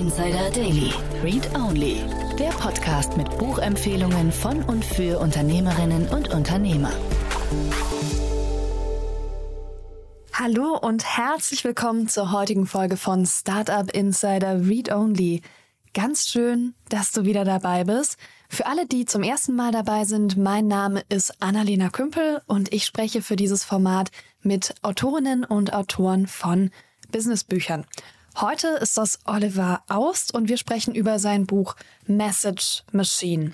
Insider Daily. Read Only. Der Podcast mit Buchempfehlungen von und für Unternehmerinnen und Unternehmer. Hallo und herzlich willkommen zur heutigen Folge von Startup Insider Read Only. Ganz schön, dass du wieder dabei bist. Für alle, die zum ersten Mal dabei sind, mein Name ist Annalena Kümpel und ich spreche für dieses Format mit Autorinnen und Autoren von Businessbüchern. Heute ist das Oliver Aust und wir sprechen über sein Buch Message Machine.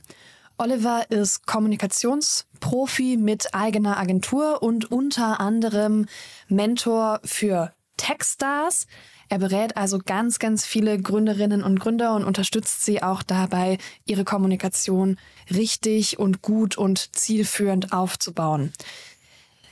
Oliver ist Kommunikationsprofi mit eigener Agentur und unter anderem Mentor für Techstars. Er berät also ganz, ganz viele Gründerinnen und Gründer und unterstützt sie auch dabei, ihre Kommunikation richtig und gut und zielführend aufzubauen.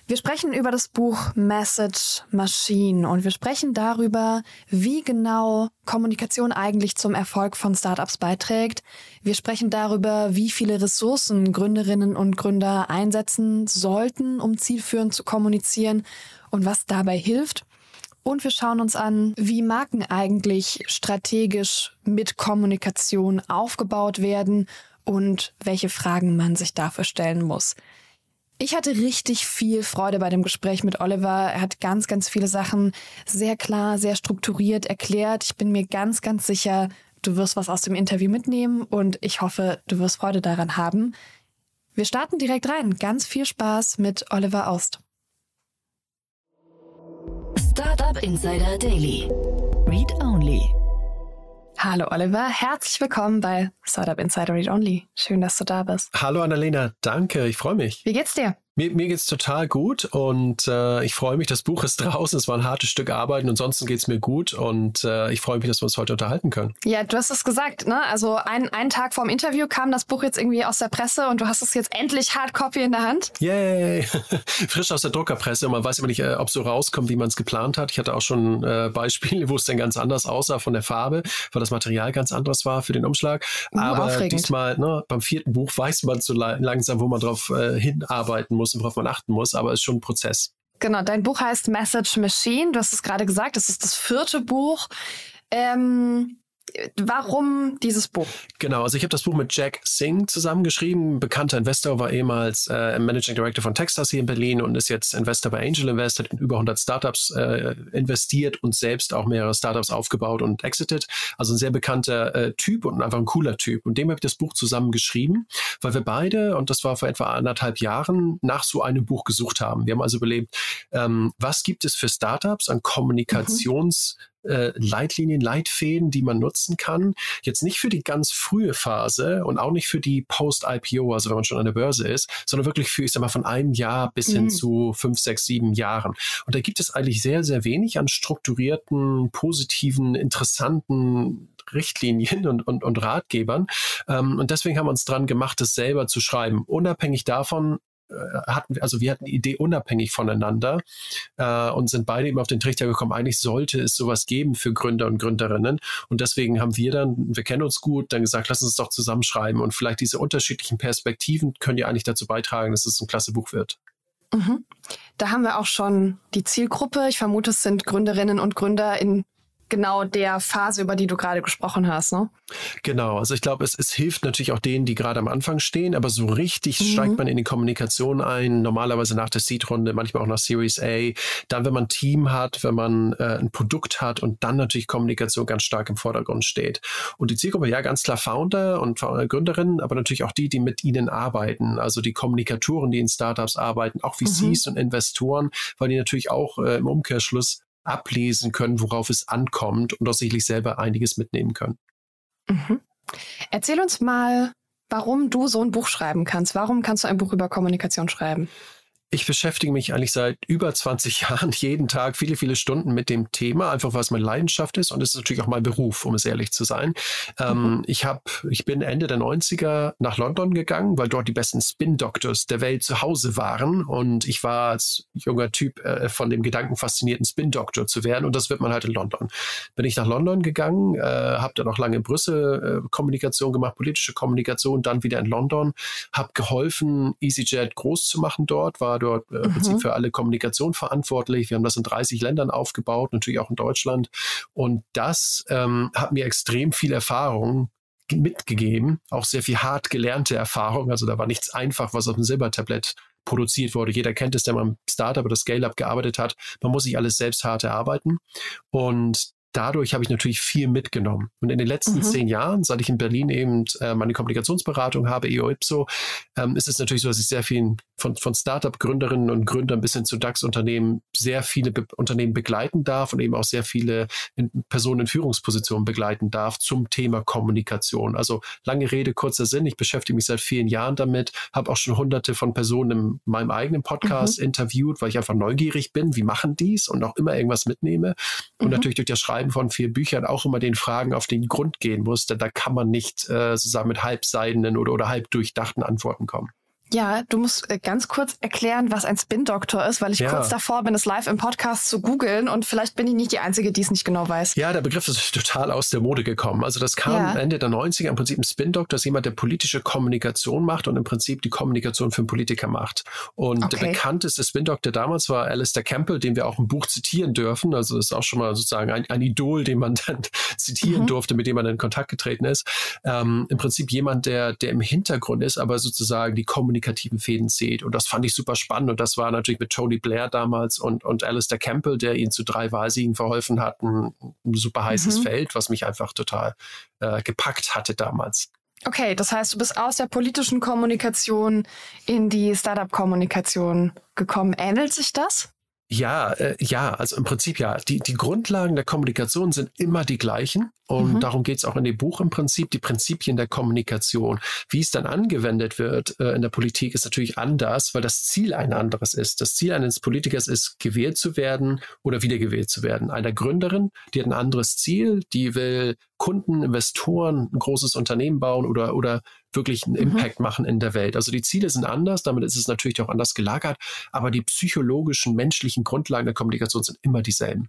Wir sprechen über das Buch Message Machine und wir sprechen darüber, wie genau Kommunikation eigentlich zum Erfolg von Startups beiträgt. Wir sprechen darüber, wie viele Ressourcen Gründerinnen und Gründer einsetzen sollten, um zielführend zu kommunizieren und was dabei hilft. Und wir schauen uns an, wie Marken eigentlich strategisch mit Kommunikation aufgebaut werden und welche Fragen man sich dafür stellen muss. Ich hatte richtig viel Freude bei dem Gespräch mit Oliver. Er hat ganz, ganz viele Sachen sehr klar, sehr strukturiert erklärt. Ich bin mir ganz, ganz sicher, du wirst was aus dem Interview mitnehmen und ich hoffe, du wirst Freude daran haben. Wir starten direkt rein. Ganz viel Spaß mit Oliver Aust. Startup Insider Daily. Read Only. Hallo Oliver, herzlich willkommen bei Startup Insider Read Only. Schön, dass du da bist. Hallo Annalena, danke, ich freue mich. Wie geht's dir? Mir, mir geht's total gut und äh, ich freue mich, das Buch ist draußen. Es war ein hartes Stück Arbeit und ansonsten geht's mir gut und äh, ich freue mich, dass wir uns heute unterhalten können. Ja, du hast es gesagt, ne? Also ein, einen Tag vorm Interview kam das Buch jetzt irgendwie aus der Presse und du hast es jetzt endlich Hardcopy in der Hand. Yay! Frisch aus der Druckerpresse. Man weiß immer nicht, äh, ob so rauskommt, wie man es geplant hat. Ich hatte auch schon äh, Beispiele, wo es dann ganz anders aussah von der Farbe, weil das Material ganz anderes war für den Umschlag. Uh, Aber aufregend. diesmal, ne, beim vierten Buch weiß man so la langsam, wo man drauf äh, hinarbeiten muss und worauf man achten muss, aber es ist schon ein Prozess. Genau, dein Buch heißt Message Machine. Du hast es gerade gesagt, das ist das vierte Buch. Ähm, warum dieses Buch? Genau, also ich habe das Buch mit Jack Singh zusammengeschrieben. Bekannter Investor, war ehemals äh, Managing Director von Texas hier in Berlin und ist jetzt Investor bei Angel Invest, hat in über 100 Startups äh, investiert und selbst auch mehrere Startups aufgebaut und exited. Also ein sehr bekannter äh, Typ und einfach ein cooler Typ. Und dem habe ich das Buch zusammengeschrieben, weil wir beide, und das war vor etwa anderthalb Jahren, nach so einem Buch gesucht haben. Wir haben also überlegt, ähm, was gibt es für Startups an Kommunikations- äh, Leitlinien, Leitfäden, die man nutzen kann. Jetzt nicht für die ganz frühe Phase und auch nicht für die Post-IPO, also wenn man schon an der Börse ist, sondern wirklich für, ich sag mal, von einem Jahr bis hin Mhm. zu fünf, sechs, sieben Jahren. Und da gibt es eigentlich sehr, sehr wenig an strukturierten, positiven, interessanten Richtlinien und, und, und Ratgebern. Ähm, und deswegen haben wir uns dran gemacht, das selber zu schreiben. Unabhängig davon, hatten wir, also wir hatten die Idee unabhängig voneinander äh, und sind beide eben auf den Trichter gekommen, eigentlich sollte es sowas geben für Gründer und Gründerinnen. Und deswegen haben wir dann, wir kennen uns gut, dann gesagt, lass uns doch zusammenschreiben und vielleicht diese unterschiedlichen Perspektiven können ja eigentlich dazu beitragen, dass es ein klasse Buch wird. Mhm. Da haben wir auch schon die Zielgruppe. Ich vermute, es sind Gründerinnen und Gründer in genau der Phase, über die du gerade gesprochen hast. Ne? Genau, also ich glaube, es, es hilft natürlich auch denen, die gerade am Anfang stehen, aber so richtig Mhm. steigt man in die Kommunikation ein, normalerweise nach der Seed-Runde, manchmal auch nach Series A. Dann, wenn man ein Team hat, wenn man äh, ein Produkt hat und dann natürlich Kommunikation ganz stark im Vordergrund steht. Und die Zielgruppe, ja, ganz klar Founder und Founder- Gründerinnen, aber natürlich auch die, die mit ihnen arbeiten, also die Kommunikatoren, die in Startups arbeiten, auch VCs und Investoren, weil die natürlich auch äh, im Umkehrschluss ablesen können, worauf es ankommt und auch sicherlich selber einiges mitnehmen können. Mhm. Erzähl uns mal, warum du so ein Buch schreiben kannst. Warum kannst du ein Buch über Kommunikation schreiben? Ich beschäftige mich eigentlich seit über 20 Jahren jeden Tag viele, viele Stunden mit dem Thema, einfach weil es meine Leidenschaft ist. Und es ist natürlich auch mein Beruf, um es ehrlich zu sein. Ähm, ich habe, ich bin Ende der 90er nach London gegangen, weil dort die besten Spin-Doctors der Welt zu Hause waren. Und ich war als junger Typ äh, von dem Gedanken faszinierten Spin-Doctor zu werden. Und das wird man halt in London. Bin ich nach London gegangen, äh, habe dann auch lange in Brüssel äh, Kommunikation gemacht, politische Kommunikation, dann wieder in London, habe geholfen, EasyJet groß zu machen dort, war dort äh, mhm. Für alle Kommunikation verantwortlich. Wir haben das in 30 Ländern aufgebaut, natürlich auch in Deutschland. Und das ähm, hat mir extrem viel Erfahrung mitgegeben, auch sehr viel hart gelernte Erfahrung. Also da war nichts einfach, was auf dem Silbertablett produziert wurde. Jeder kennt es, der mal im Startup oder Scale-Up gearbeitet hat. Man muss sich alles selbst hart erarbeiten. Und dadurch habe ich natürlich viel mitgenommen. Und in den letzten mhm. zehn Jahren, seit ich in Berlin eben äh, meine Kommunikationsberatung habe, EO Ipso, ähm, ist es natürlich so, dass ich sehr viel von, von Startup-Gründerinnen und Gründern bis hin zu DAX-Unternehmen sehr viele Be Unternehmen begleiten darf und eben auch sehr viele in Personen in Führungspositionen begleiten darf zum Thema Kommunikation. Also lange Rede, kurzer Sinn. Ich beschäftige mich seit vielen Jahren damit, habe auch schon hunderte von Personen in meinem eigenen Podcast mhm. interviewt, weil ich einfach neugierig bin, wie machen dies und auch immer irgendwas mitnehme. Und mhm. natürlich durch das Schreiben von vier Büchern auch immer den Fragen auf den Grund gehen muss, denn da kann man nicht äh, sozusagen mit halbseidenen oder, oder halb durchdachten Antworten kommen. Ja, du musst äh, ganz kurz erklären, was ein Spin-Doktor ist, weil ich ja. kurz davor bin, es live im Podcast zu googeln und vielleicht bin ich nicht die Einzige, die es nicht genau weiß. Ja, der Begriff ist total aus der Mode gekommen. Also das kam ja. Ende der 90er im Prinzip ein Spin-Doktor, ist jemand, der politische Kommunikation macht und im Prinzip die Kommunikation für einen Politiker macht. Und okay. der bekannteste Spin-Doktor damals war Alistair Campbell, den wir auch im Buch zitieren dürfen. Also das ist auch schon mal sozusagen ein, ein Idol, den man dann zitieren mhm. durfte, mit dem man in Kontakt getreten ist. Ähm, Im Prinzip jemand, der, der im Hintergrund ist, aber sozusagen die Kommunikation kommunikativen Fäden zieht. Und das fand ich super spannend. Und das war natürlich mit Tony Blair damals und, und Alistair Campbell, der ihnen zu drei Wahlsiegen verholfen hat, ein, ein super heißes mhm. Feld, was mich einfach total äh, gepackt hatte damals. Okay, das heißt, du bist aus der politischen Kommunikation in die Startup-Kommunikation gekommen. Ähnelt sich das? Ja, äh, ja, also im Prinzip ja. Die, die Grundlagen der Kommunikation sind immer die gleichen. Und mhm. darum geht es auch in dem Buch im Prinzip, die Prinzipien der Kommunikation. Wie es dann angewendet wird äh, in der Politik, ist natürlich anders, weil das Ziel ein anderes ist. Das Ziel eines Politikers ist, gewählt zu werden oder wiedergewählt zu werden. Eine Gründerin, die hat ein anderes Ziel, die will Kunden, Investoren, ein großes Unternehmen bauen oder, oder wirklich einen mhm. Impact machen in der Welt. Also die Ziele sind anders, damit ist es natürlich auch anders gelagert, aber die psychologischen, menschlichen Grundlagen der Kommunikation sind immer dieselben.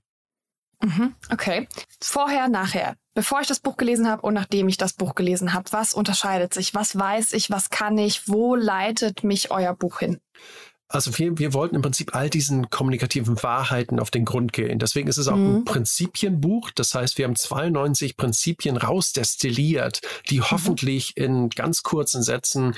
Mhm, okay. Vorher, nachher. Bevor ich das Buch gelesen habe und nachdem ich das Buch gelesen habe, was unterscheidet sich? Was weiß ich? Was kann ich? Wo leitet mich euer Buch hin? Also wir, wir wollten im Prinzip all diesen kommunikativen Wahrheiten auf den Grund gehen. Deswegen ist es auch mhm. ein Prinzipienbuch. Das heißt, wir haben 92 Prinzipien rausdestilliert, die mhm. hoffentlich in ganz kurzen Sätzen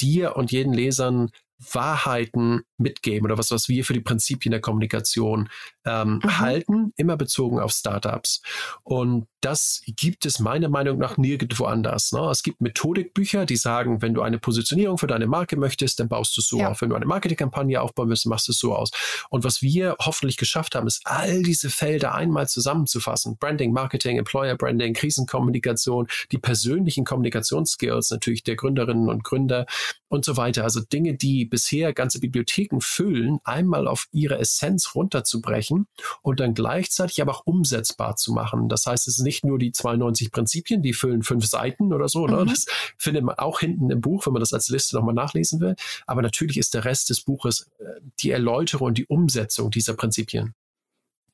dir und jeden Lesern Wahrheiten mitgeben oder was, was wir für die Prinzipien der Kommunikation ähm, mhm. halten, immer bezogen auf Startups. Und das gibt es meiner Meinung nach nirgendwo anders. Ne? Es gibt Methodikbücher, die sagen, wenn du eine Positionierung für deine Marke möchtest, dann baust du es so ja. auf. Wenn du eine Marketingkampagne aufbauen willst, machst du es so aus. Und was wir hoffentlich geschafft haben, ist, all diese Felder einmal zusammenzufassen. Branding, Marketing, Employer Branding, Krisenkommunikation, die persönlichen Kommunikationsskills natürlich der Gründerinnen und Gründer und so weiter. Also Dinge, die bisher ganze Bibliotheken füllen, einmal auf ihre Essenz runterzubrechen und dann gleichzeitig aber auch umsetzbar zu machen. Das heißt, es ist nicht nur die 92 Prinzipien, die füllen fünf Seiten oder so. Ne? Mhm. Das findet man auch hinten im Buch, wenn man das als Liste nochmal nachlesen will. Aber natürlich ist der Rest des Buches äh, die Erläuterung und die Umsetzung dieser Prinzipien.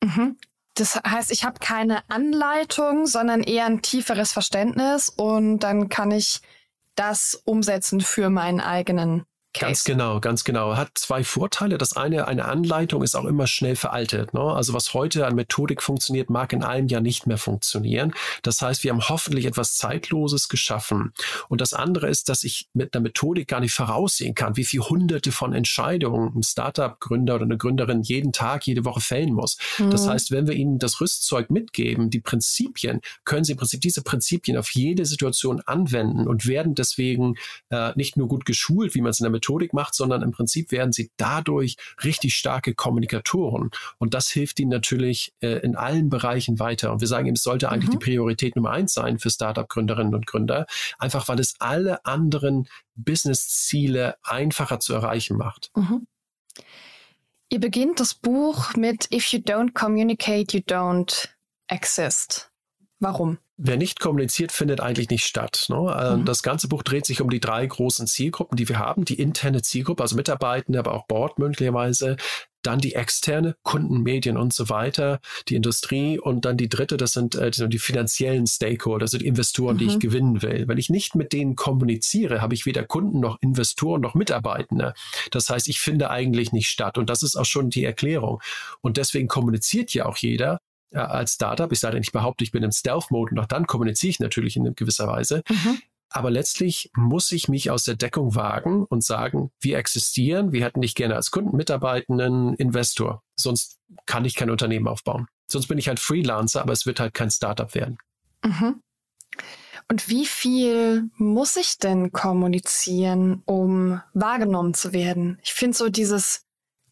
Mhm. Das heißt, ich habe keine Anleitung, sondern eher ein tieferes Verständnis und dann kann ich das umsetzen für meinen eigenen Case. Ganz genau, ganz genau. Hat zwei Vorteile. Das eine, eine Anleitung ist auch immer schnell veraltet. Ne? Also was heute an Methodik funktioniert, mag in einem Jahr nicht mehr funktionieren. Das heißt, wir haben hoffentlich etwas Zeitloses geschaffen. Und das andere ist, dass ich mit einer Methodik gar nicht voraussehen kann, wie viele hunderte von Entscheidungen ein Startup-Gründer oder eine Gründerin jeden Tag, jede Woche fällen muss. Mhm. Das heißt, wenn wir ihnen das Rüstzeug mitgeben, die Prinzipien, können sie im Prinzip diese Prinzipien auf jede Situation anwenden und werden deswegen äh, nicht nur gut geschult, wie man es in der Methodik Methodik macht, sondern im Prinzip werden sie dadurch richtig starke Kommunikatoren. Und das hilft ihnen natürlich äh, in allen Bereichen weiter. Und wir sagen, es sollte eigentlich mhm. die Priorität Nummer eins sein für Startup-Gründerinnen und Gründer, einfach weil es alle anderen Business-Ziele einfacher zu erreichen macht. Mhm. Ihr beginnt das Buch mit If you don't communicate, you don't exist. Warum? Wer nicht kommuniziert, findet eigentlich nicht statt. Ne? Ähm, mhm. Das ganze Buch dreht sich um die drei großen Zielgruppen, die wir haben. Die interne Zielgruppe, also Mitarbeitende, aber auch Board möglicherweise. Dann die externe, Kunden, Medien und so weiter, die Industrie. Und dann die dritte, das sind, äh, die finanziellen Stakeholder, also die Investoren, mhm. die ich mhm. gewinnen will. Wenn ich nicht mit denen kommuniziere, habe ich weder Kunden noch Investoren noch Mitarbeitende. Das heißt, ich finde eigentlich nicht statt. Und das ist auch schon die Erklärung. Und deswegen kommuniziert ja auch jeder, äh, als Startup. Ich sage nicht behaupte, ich bin im Stealth-Mode und auch dann kommuniziere ich natürlich in gewisser Weise. Mhm. Aber letztlich muss ich mich aus der Deckung wagen und sagen, wir existieren, wir hätten dich gerne als Kunden, Mitarbeitenden, Investor. Sonst kann ich kein Unternehmen aufbauen. Sonst bin ich halt Freelancer, aber es wird halt kein Startup werden. Mhm. Und wie viel muss ich denn kommunizieren, um wahrgenommen zu werden? Ich finde so dieses,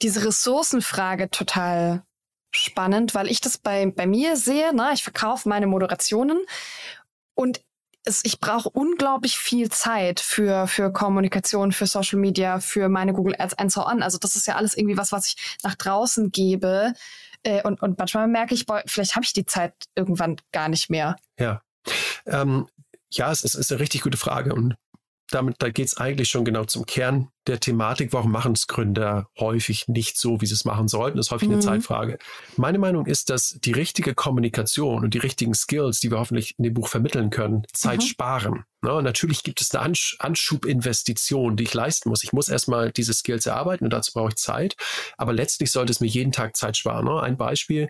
diese Ressourcenfrage total spannend, weil ich das bei, bei mir sehe. Ne? Ich verkaufe meine Moderationen und es, ich brauche unglaublich viel Zeit für, für Kommunikation, für Social Media, für meine Google Ads and so on. Also das ist ja alles irgendwie was, was ich nach draußen gebe. Äh, und, und manchmal merke ich, boah, vielleicht habe ich die Zeit irgendwann gar nicht mehr. Ja. Ähm, ja, es ist, ist eine richtig gute Frage. Und damit, da geht es eigentlich schon genau zum Kern der Thematik. Warum machen es Gründer häufig nicht so, wie sie es machen sollten? Das ist häufig mhm. eine Zeitfrage. Meine Meinung ist, dass die richtige Kommunikation und die richtigen Skills, die wir hoffentlich in dem Buch vermitteln können, Zeit mhm. sparen. Ja, natürlich gibt es eine Ansch Anschubinvestition, die ich leisten muss. Ich muss erstmal diese Skills erarbeiten und dazu brauche ich Zeit. Aber letztlich sollte es mir jeden Tag Zeit sparen. Ne? Ein Beispiel,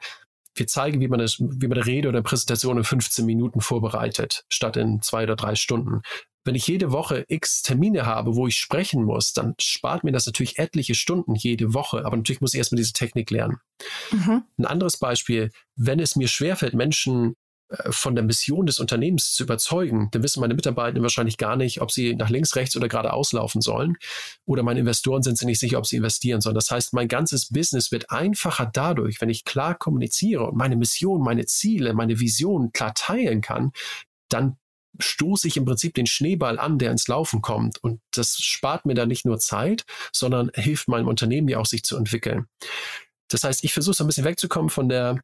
wir zeigen, wie man, das, wie man eine Rede oder eine Präsentation in 15 Minuten vorbereitet, statt in zwei oder drei Stunden. Wenn ich jede Woche x Termine habe, wo ich sprechen muss, dann spart mir das natürlich etliche Stunden jede Woche. Aber natürlich muss ich erstmal diese Technik lernen. Mhm. Ein anderes Beispiel, wenn es mir schwerfällt, Menschen äh, von der Mission des Unternehmens zu überzeugen, dann wissen meine Mitarbeiter wahrscheinlich gar nicht, ob sie nach links, rechts oder geradeaus laufen sollen. Oder meine Investoren sind sich nicht sicher, ob sie investieren sollen. Das heißt, mein ganzes Business wird einfacher dadurch, wenn ich klar kommuniziere und meine Mission, meine Ziele, meine Vision klar teilen kann, dann stoße ich im Prinzip den Schneeball an, der ins Laufen kommt. Und das spart mir da nicht nur Zeit, sondern hilft meinem Unternehmen ja auch, sich zu entwickeln. Das heißt, ich versuche so ein bisschen wegzukommen von der,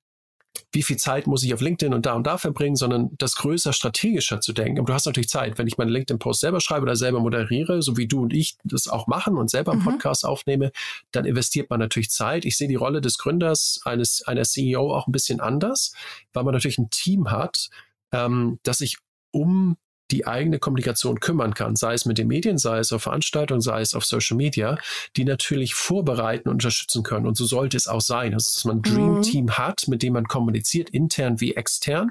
wie viel Zeit muss ich auf LinkedIn und da und da verbringen, sondern das größer strategischer zu denken. Aber du hast natürlich Zeit, wenn ich meine LinkedIn-Post selber schreibe oder selber moderiere, so wie du und ich das auch machen und selber einen mhm. Podcast aufnehme, dann investiert man natürlich Zeit. Ich sehe die Rolle des Gründers, eines, einer CEO auch ein bisschen anders, weil man natürlich ein Team hat, ähm, das sich um die eigene Kommunikation kümmern kann, sei es mit den Medien, sei es auf Veranstaltungen, sei es auf Social Media, die natürlich vorbereiten und unterstützen können. Und so sollte es auch sein. Also, dass man ein Dream mhm. Team hat, mit dem man kommuniziert, intern wie extern.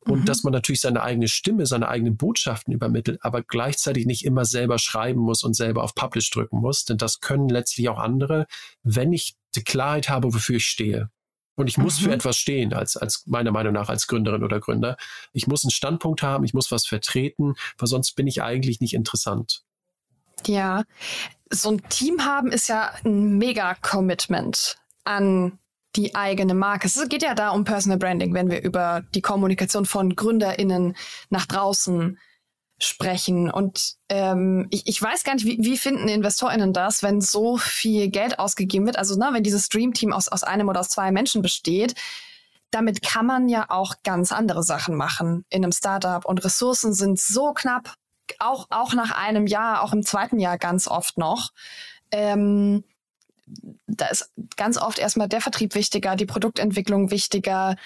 Und mhm. dass man natürlich seine eigene Stimme, seine eigenen Botschaften übermittelt, aber gleichzeitig nicht immer selber schreiben muss und selber auf Publish drücken muss. Denn das können letztlich auch andere, wenn ich die Klarheit habe, wofür ich stehe. Und ich muss mhm. für etwas stehen, als, als meiner Meinung nach als Gründerin oder Gründer. Ich muss einen Standpunkt haben, ich muss was vertreten, weil sonst bin ich eigentlich nicht interessant. Ja, so ein Team haben ist ja ein mega Commitment an die eigene Marke. Es geht ja da um Personal Branding, wenn wir über die Kommunikation von GründerInnen nach draußen sprechen. Und ähm, ich, ich weiß gar nicht, wie, wie finden InvestorInnen das, wenn so viel Geld ausgegeben wird? Also, ne, wenn dieses Stream-Team aus, aus einem oder aus zwei Menschen besteht, damit kann man ja auch ganz andere Sachen machen in einem Startup. Und Ressourcen sind so knapp, auch, auch nach einem Jahr, auch im zweiten Jahr ganz oft noch. Ähm, da ist ganz oft erstmal der Vertrieb wichtiger, die Produktentwicklung wichtiger.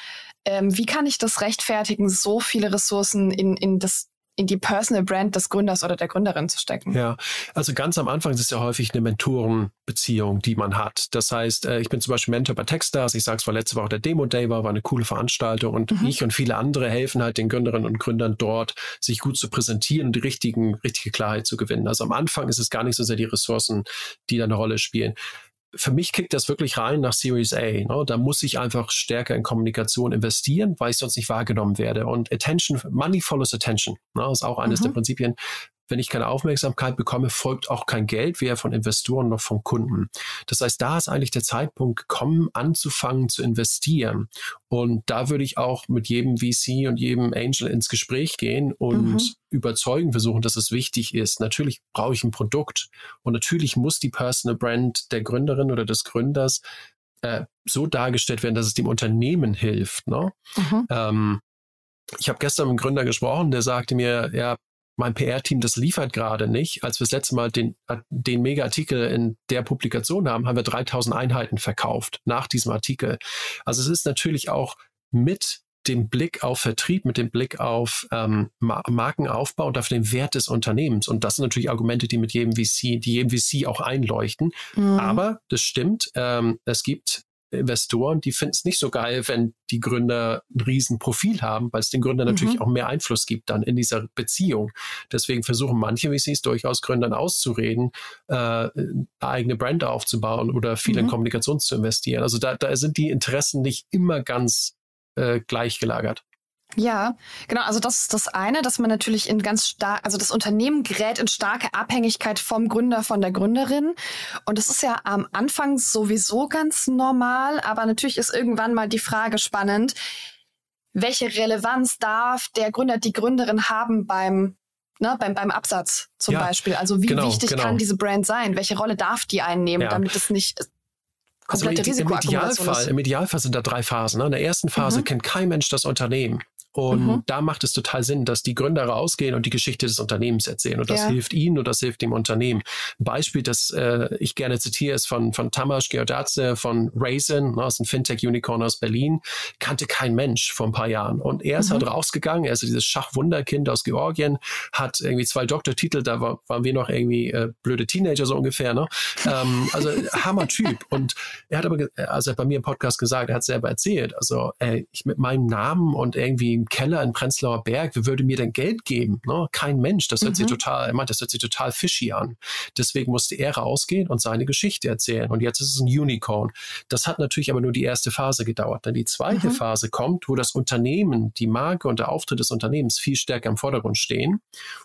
Ähm, wie kann ich das rechtfertigen, so viele Ressourcen in, in das in die Personal Brand des Gründers oder der Gründerin zu stecken. Ja, also ganz am Anfang ist es ja häufig eine Mentorenbeziehung, die man hat. Das heißt, äh, ich bin zum Beispiel Mentor bei Techstars. Ich sage es war letzte Woche der Demo Day war, war eine coole Veranstaltung und mhm. ich und viele andere helfen halt den Gründerinnen und Gründern dort, sich gut zu präsentieren und die richtigen, richtige Klarheit zu gewinnen. Also am Anfang ist es gar nicht so sehr die Ressourcen, die da eine Rolle spielen für mich kickt das wirklich rein nach Series A. Ne? Da muss ich einfach stärker in Kommunikation investieren, weil ich sonst nicht wahrgenommen werde. Und Attention, Money follows Attention. Ne? ist auch eines mhm. der Prinzipien, wenn ich keine Aufmerksamkeit bekomme, folgt auch kein Geld, weder von Investoren noch von Kunden. Das heißt, da ist eigentlich der Zeitpunkt gekommen, anzufangen zu investieren. Und da würde ich auch mit jedem VC und jedem Angel ins Gespräch gehen und mhm. überzeugen versuchen, dass es wichtig ist. Natürlich brauche ich ein Produkt und natürlich muss die Personal Brand der Gründerin oder des Gründers äh, so dargestellt werden, dass es dem Unternehmen hilft. Ne? Mhm. Ähm, ich habe gestern mit einem Gründer gesprochen, der sagte mir, ja, mein PR-Team, das liefert gerade nicht. Als wir das letzte Mal den, den Mega-Artikel in der Publikation haben, haben wir 3000 Einheiten verkauft nach diesem Artikel. Also es ist natürlich auch mit dem Blick auf Vertrieb, mit dem Blick auf ähm, Markenaufbau und auf den Wert des Unternehmens. Und das sind natürlich Argumente, die mit jedem VC, die jedem VC auch einleuchten. Mhm. Aber das stimmt, ähm, es gibt Investoren, die finden es nicht so geil, wenn die Gründer ein Riesenprofil haben, weil es den Gründern mhm. natürlich auch mehr Einfluss gibt dann in dieser Beziehung. Deswegen versuchen manche VCs durchaus Gründern auszureden, äh, eine eigene Brand aufzubauen oder viel mhm. in Kommunikation zu investieren. Also da, da sind die Interessen nicht immer ganz äh, gleichgelagert. Ja, genau. Also das ist das eine, dass man natürlich in ganz stark, also das Unternehmen gerät in starke Abhängigkeit vom Gründer, von der Gründerin. Und das ist ja am Anfang sowieso ganz normal, aber natürlich ist irgendwann mal die Frage spannend, welche Relevanz darf der Gründer, die Gründerin haben beim Ne, beim, beim Absatz zum ja, Beispiel. Also wie genau, wichtig genau. kann diese Brand sein? Welche Rolle darf die einnehmen, ja. damit es nicht komplette also im, im Idealfall, Im Idealfall sind da drei Phasen. Ne? In der ersten Phase mhm. kennt kein Mensch das Unternehmen. Und mhm. da macht es total Sinn, dass die Gründer rausgehen und die Geschichte des Unternehmens erzählen. Und das ja. hilft ihnen und das hilft dem Unternehmen. Ein Beispiel, das äh, ich gerne zitiere, ist von, von Tamas Geordatze von Raisin, ne, aus dem Fintech-Unicorn aus Berlin. Kannte kein Mensch vor ein paar Jahren. Und er ist halt mhm. halt rausgegangen, er ist dieses Schachwunderkind aus Georgien, hat irgendwie zwei Doktortitel, da war, waren wir noch irgendwie äh, blöde Teenager so ungefähr. Ne? ähm, also Hammer-Typ. Und er hat aber, also er hat bei mir im Podcast gesagt, er hat selber erzählt, also ey, ich mit meinem Namen und irgendwie Keller in Prenzlauer Berg, wer würde mir denn Geld geben? Ne? Kein Mensch. Das hört mhm. sich total, er meint, das hört sich total fishy an. Deswegen musste er rausgehen und seine Geschichte erzählen. Und jetzt ist es ein Unicorn. Das hat natürlich aber nur die erste Phase gedauert. Dann die zweite mhm. Phase kommt, wo das Unternehmen, die Marke und der Auftritt des Unternehmens viel stärker im Vordergrund stehen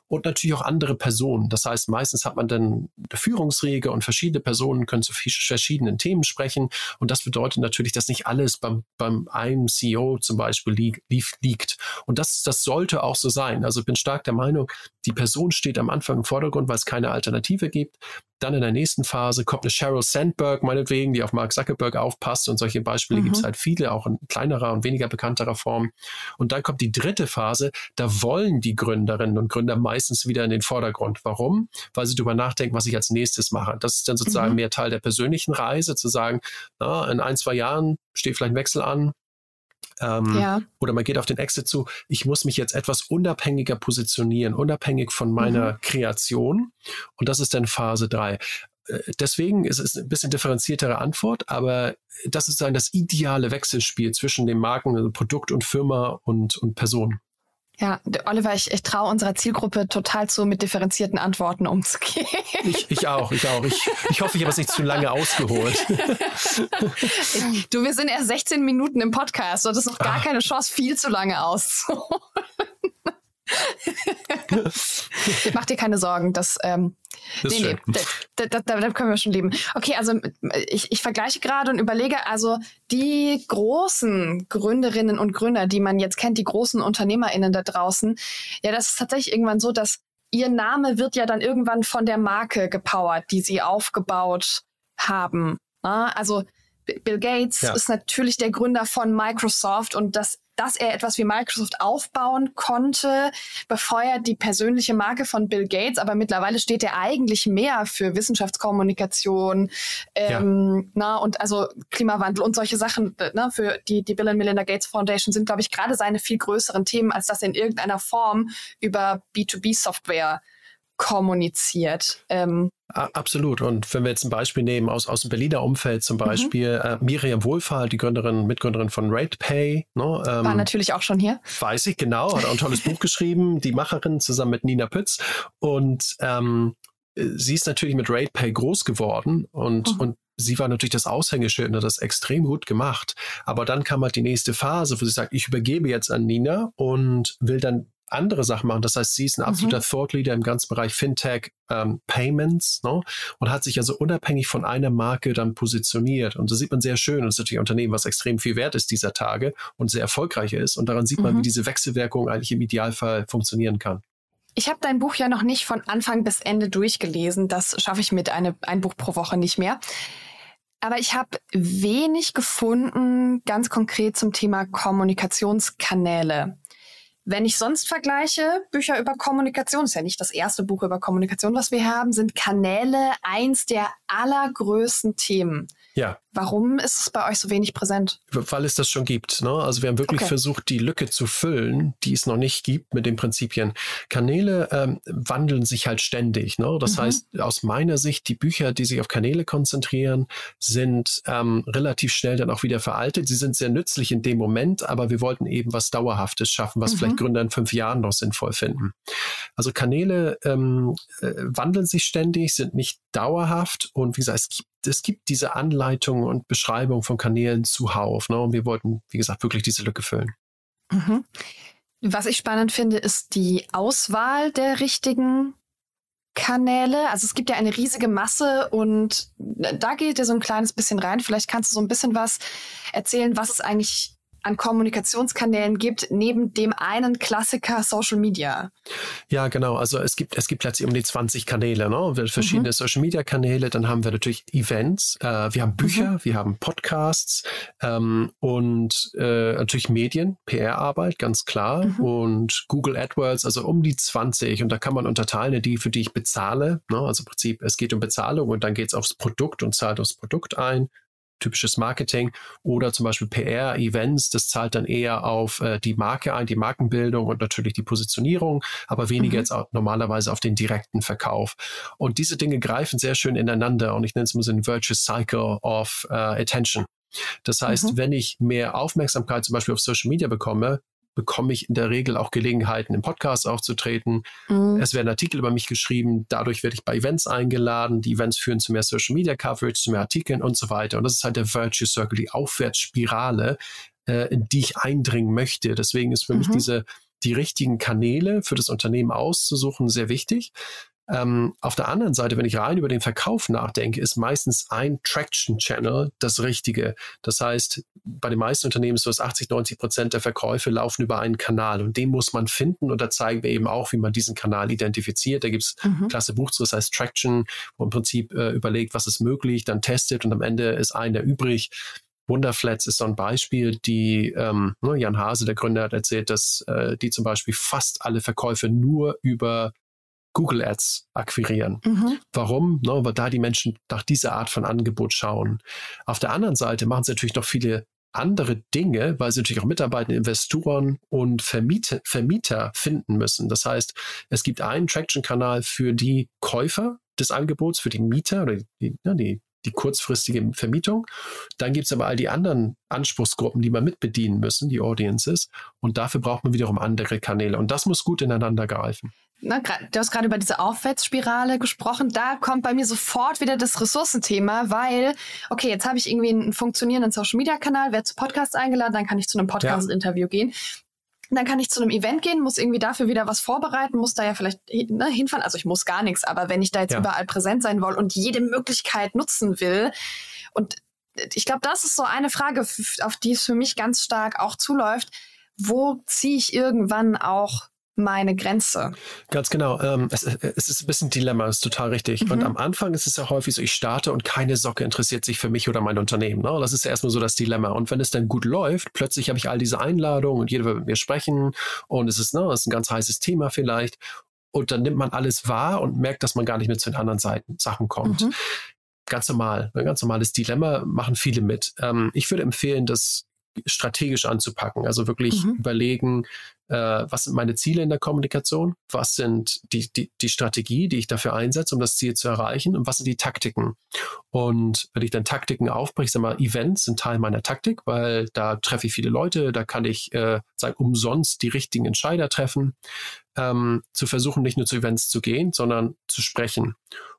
und natürlich auch andere Personen. Das heißt, meistens hat man dann eine Führungsriege und verschiedene Personen können zu verschiedenen Themen sprechen. Und das bedeutet natürlich, dass nicht alles beim, beim einem CEO zum Beispiel liegt, liegt und das, das sollte auch so sein. Also ich bin stark der Meinung, die Person steht am Anfang im Vordergrund, weil es keine Alternative gibt. Dann in der nächsten Phase kommt eine Sheryl Sandberg, meinetwegen, die auf Mark Zuckerberg aufpasst. Und solche Beispiele mhm. gibt es halt viele, auch in kleinerer und weniger bekannterer Form. Und dann kommt die dritte Phase. Da wollen die Gründerinnen und Gründer meistens wieder in den Vordergrund. Warum? Weil sie darüber nachdenken, was ich als nächstes mache. Das ist dann sozusagen mhm. mehr Teil der persönlichen Reise, zu sagen, na, in ein, zwei Jahren steht vielleicht ein Wechsel an, ähm, ja. Oder man geht auf den Exit zu, ich muss mich jetzt etwas unabhängiger positionieren, unabhängig von meiner mhm. Kreation. Und das ist dann Phase 3 äh, deswegen ist es ein bisschen differenziertere Antwort, aber das ist dann das ideale Wechselspiel zwischen dem Marken, also Produkt und Firma und, und Person. Ja, Oliver, ich, ich traue unserer Zielgruppe total zu, mit differenzierten Antworten umzugehen. Ich, ich auch, ich auch. Ich, ich hoffe, ich habe es nicht zu lange ausgeholt. du, wir sind erst 16 Minuten im Podcast. Du hattest noch gar Ach. keine Chance, viel zu lange auszuholen. Mach dir keine Sorgen, das, ähm, das nee, nee, da, da, da, da, können wir schon leben. Okay, also ich, ich vergleiche gerade und überlege, also die großen Gründerinnen und Gründer, die man jetzt kennt, die großen UnternehmerInnen da draußen, ja, das ist tatsächlich irgendwann so, dass ihr Name wird ja dann irgendwann von der Marke gepowert, die sie aufgebaut haben. Ne? Also Bill Gates ja. ist natürlich der Gründer von Microsoft und das dass er etwas wie Microsoft aufbauen konnte, befeuert die persönliche Marke von Bill Gates, aber mittlerweile steht er eigentlich mehr für Wissenschaftskommunikation ähm, ja. na, und also Klimawandel und solche Sachen. Ne, für die, die Bill and Melinda Gates Foundation sind, glaube ich, gerade seine viel größeren Themen, als dass er in irgendeiner Form über B2B-Software kommuniziert. Ähm, Absolut. Und wenn wir jetzt ein Beispiel nehmen aus, aus dem Berliner Umfeld zum mhm. Beispiel, mhm. äh, Miriam Wohlfahrt, die Gründerin, Mitgründerin von RatePay. Ne, ähm, War natürlich auch schon hier. Weiß ich, genau. Hat auch ein tolles Buch geschrieben, die Macherin zusammen mit Nina Pütz. Und ähm, sie ist natürlich mit RatePay groß geworden und, mhm. und sie war natürlich das Aushängeschild und hat das extrem gut gemacht. Aber dann kam halt die nächste Phase, wo sie sagt, ich übergebe jetzt an Nina und will dann andere Sachen machen. Das heißt, sie ist ein absoluter mhm. Thought Leader im ganzen Bereich Fintech, ähm, Payments ne? und hat sich also unabhängig von einer Marke dann positioniert. Und das sieht man sehr schön. Und das ist natürlich ein Unternehmen, was extrem viel wert ist dieser Tage und sehr erfolgreich ist. Und daran sieht man, mhm. wie diese Wechselwirkung eigentlich im Idealfall funktionieren kann. Ich habe dein Buch ja noch nicht von Anfang bis Ende durchgelesen. Das schaffe ich mit eine, ein Buch pro Woche nicht mehr. Aber ich habe wenig gefunden, ganz konkret zum Thema Kommunikationskanäle. Wenn ich sonst vergleiche, Bücher über Kommunikation, ist ja nicht das erste Buch über Kommunikation, was wir haben, sind Kanäle eins der allergrößten Themen. Ja. Warum ist es bei euch so wenig präsent? Weil es das schon gibt. Ne? Also wir haben wirklich okay. versucht, die Lücke zu füllen, die es noch nicht gibt mit den Prinzipien. Kanäle ähm, wandeln sich halt ständig. Ne? Das mhm. heißt, aus meiner Sicht, die Bücher, die sich auf Kanäle konzentrieren, sind ähm, relativ schnell dann auch wieder veraltet. Sie sind sehr nützlich in dem Moment, aber wir wollten eben was Dauerhaftes schaffen, was mhm. vielleicht Gründer in fünf Jahren noch sinnvoll finden. Also Kanäle ähm, äh, wandeln sich ständig, sind nicht dauerhaft und wie gesagt, es gibt es gibt diese Anleitungen und Beschreibungen von Kanälen zuhauf. Ne? Und wir wollten, wie gesagt, wirklich diese Lücke füllen. Mhm. Was ich spannend finde, ist die Auswahl der richtigen Kanäle. Also es gibt ja eine riesige Masse und da geht ihr so ein kleines bisschen rein. Vielleicht kannst du so ein bisschen was erzählen, was es eigentlich an Kommunikationskanälen gibt, neben dem einen Klassiker Social Media. Ja, genau. Also es gibt, es gibt letztlich um die 20 Kanäle, ne? verschiedene mhm. Social Media Kanäle. Dann haben wir natürlich Events, äh, wir haben Bücher, mhm. wir haben Podcasts ähm, und äh, natürlich Medien, PR-Arbeit, ganz klar. Mhm. Und Google AdWords, also um die 20. Und da kann man unterteilen, die, für die ich bezahle. Ne? Also im Prinzip, es geht um Bezahlung und dann geht es aufs Produkt und zahlt aufs Produkt ein typisches Marketing oder zum Beispiel PR, Events, das zahlt dann eher auf äh, die Marke ein, die Markenbildung und natürlich die Positionierung, aber weniger mhm. jetzt auch normalerweise auf den direkten Verkauf. Und diese Dinge greifen sehr schön ineinander und ich nenne es mal so ein Virtuous Cycle of uh, Attention. Das heißt, mhm. wenn ich mehr Aufmerksamkeit zum Beispiel auf Social Media bekomme, bekomme ich in der Regel auch Gelegenheiten, im Podcast aufzutreten. Mhm. Es werden Artikel über mich geschrieben, dadurch werde ich bei Events eingeladen. Die Events führen zu mehr Social Media Coverage, zu mehr Artikeln und so weiter. Und das ist halt der Virtue Circle, die Aufwärtsspirale, äh, in die ich eindringen möchte. Deswegen ist für mhm. mich diese die richtigen Kanäle für das Unternehmen auszusuchen sehr wichtig. Ähm, auf der anderen Seite, wenn ich rein über den Verkauf nachdenke, ist meistens ein Traction Channel das Richtige. Das heißt, bei den meisten Unternehmen ist so, dass 80, 90 Prozent der Verkäufe laufen über einen Kanal und den muss man finden und da zeigen wir eben auch, wie man diesen Kanal identifiziert. Da gibt es mhm. klasse Buch zu, das heißt Traction, wo im Prinzip äh, überlegt, was ist möglich, dann testet und am Ende ist einer übrig. Wunderflats ist so ein Beispiel, die ähm, ne, Jan Hase, der Gründer, hat erzählt, dass äh, die zum Beispiel fast alle Verkäufe nur über Google Ads akquirieren. Mhm. Warum? No, weil da die Menschen nach dieser Art von Angebot schauen. Auf der anderen Seite machen sie natürlich noch viele andere Dinge, weil sie natürlich auch mitarbeitende Investoren und Vermieter, Vermieter finden müssen. Das heißt, es gibt einen Traction-Kanal für die Käufer des Angebots, für die Mieter oder die, ja, die, die kurzfristige Vermietung. Dann gibt es aber all die anderen Anspruchsgruppen, die man mitbedienen müssen, die Audiences. Und dafür braucht man wiederum andere Kanäle. Und das muss gut ineinander greifen na, du hast gerade über diese Aufwärtsspirale gesprochen. Da kommt bei mir sofort wieder das Ressourcenthema, weil, okay, jetzt habe ich irgendwie einen funktionierenden Social Media Kanal, werde zu Podcasts eingeladen, dann kann ich zu einem Podcast-Interview ja. gehen. Dann kann ich zu einem Event gehen, muss irgendwie dafür wieder was vorbereiten, muss da ja vielleicht ne, hinfahren. Also ich muss gar nichts, aber wenn ich da jetzt ja. überall präsent sein will und jede Möglichkeit nutzen will und ich glaube, das ist so eine Frage, auf die es für mich ganz stark auch zuläuft. Wo ziehe ich irgendwann auch meine Grenze. Ganz genau. Ähm, es, es, ist ein bisschen Dilemma, ist total richtig. Mhm. Und am Anfang ist es ja häufig so, ich starte und keine Socke interessiert sich für mich oder mein Unternehmen. Ne? Das ist ja erstmal so das Dilemma. Und wenn es dann gut läuft, plötzlich habe ich all diese Einladungen und jeder will mit mir sprechen und es ist, ne, es ist ein ganz heißes Thema vielleicht. Und dann nimmt man alles wahr und merkt, dass man gar nicht mehr zu den anderen Seiten, Sachen kommt. Mhm. Ganz normal, ein ganz normales Dilemma, machen viele mit. Ähm, ich würde empfehlen, das strategisch anzupacken. Also wirklich mhm. überlegen, äh, was sind meine Ziele in der Kommunikation, was sind die, die, die Strategie, die ich dafür einsetze, um das Ziel zu erreichen? Und was sind die Taktiken. Und wenn ich dann Taktiken aufbreche, sag mal, Events sind Teil meiner Taktik, weil da treffe ich viele Leute, da kann ich äh, sagen, umsonst die richtigen Entscheider treffen, ähm, zu versuchen, nicht nur zu Events zu gehen, sondern zu sprechen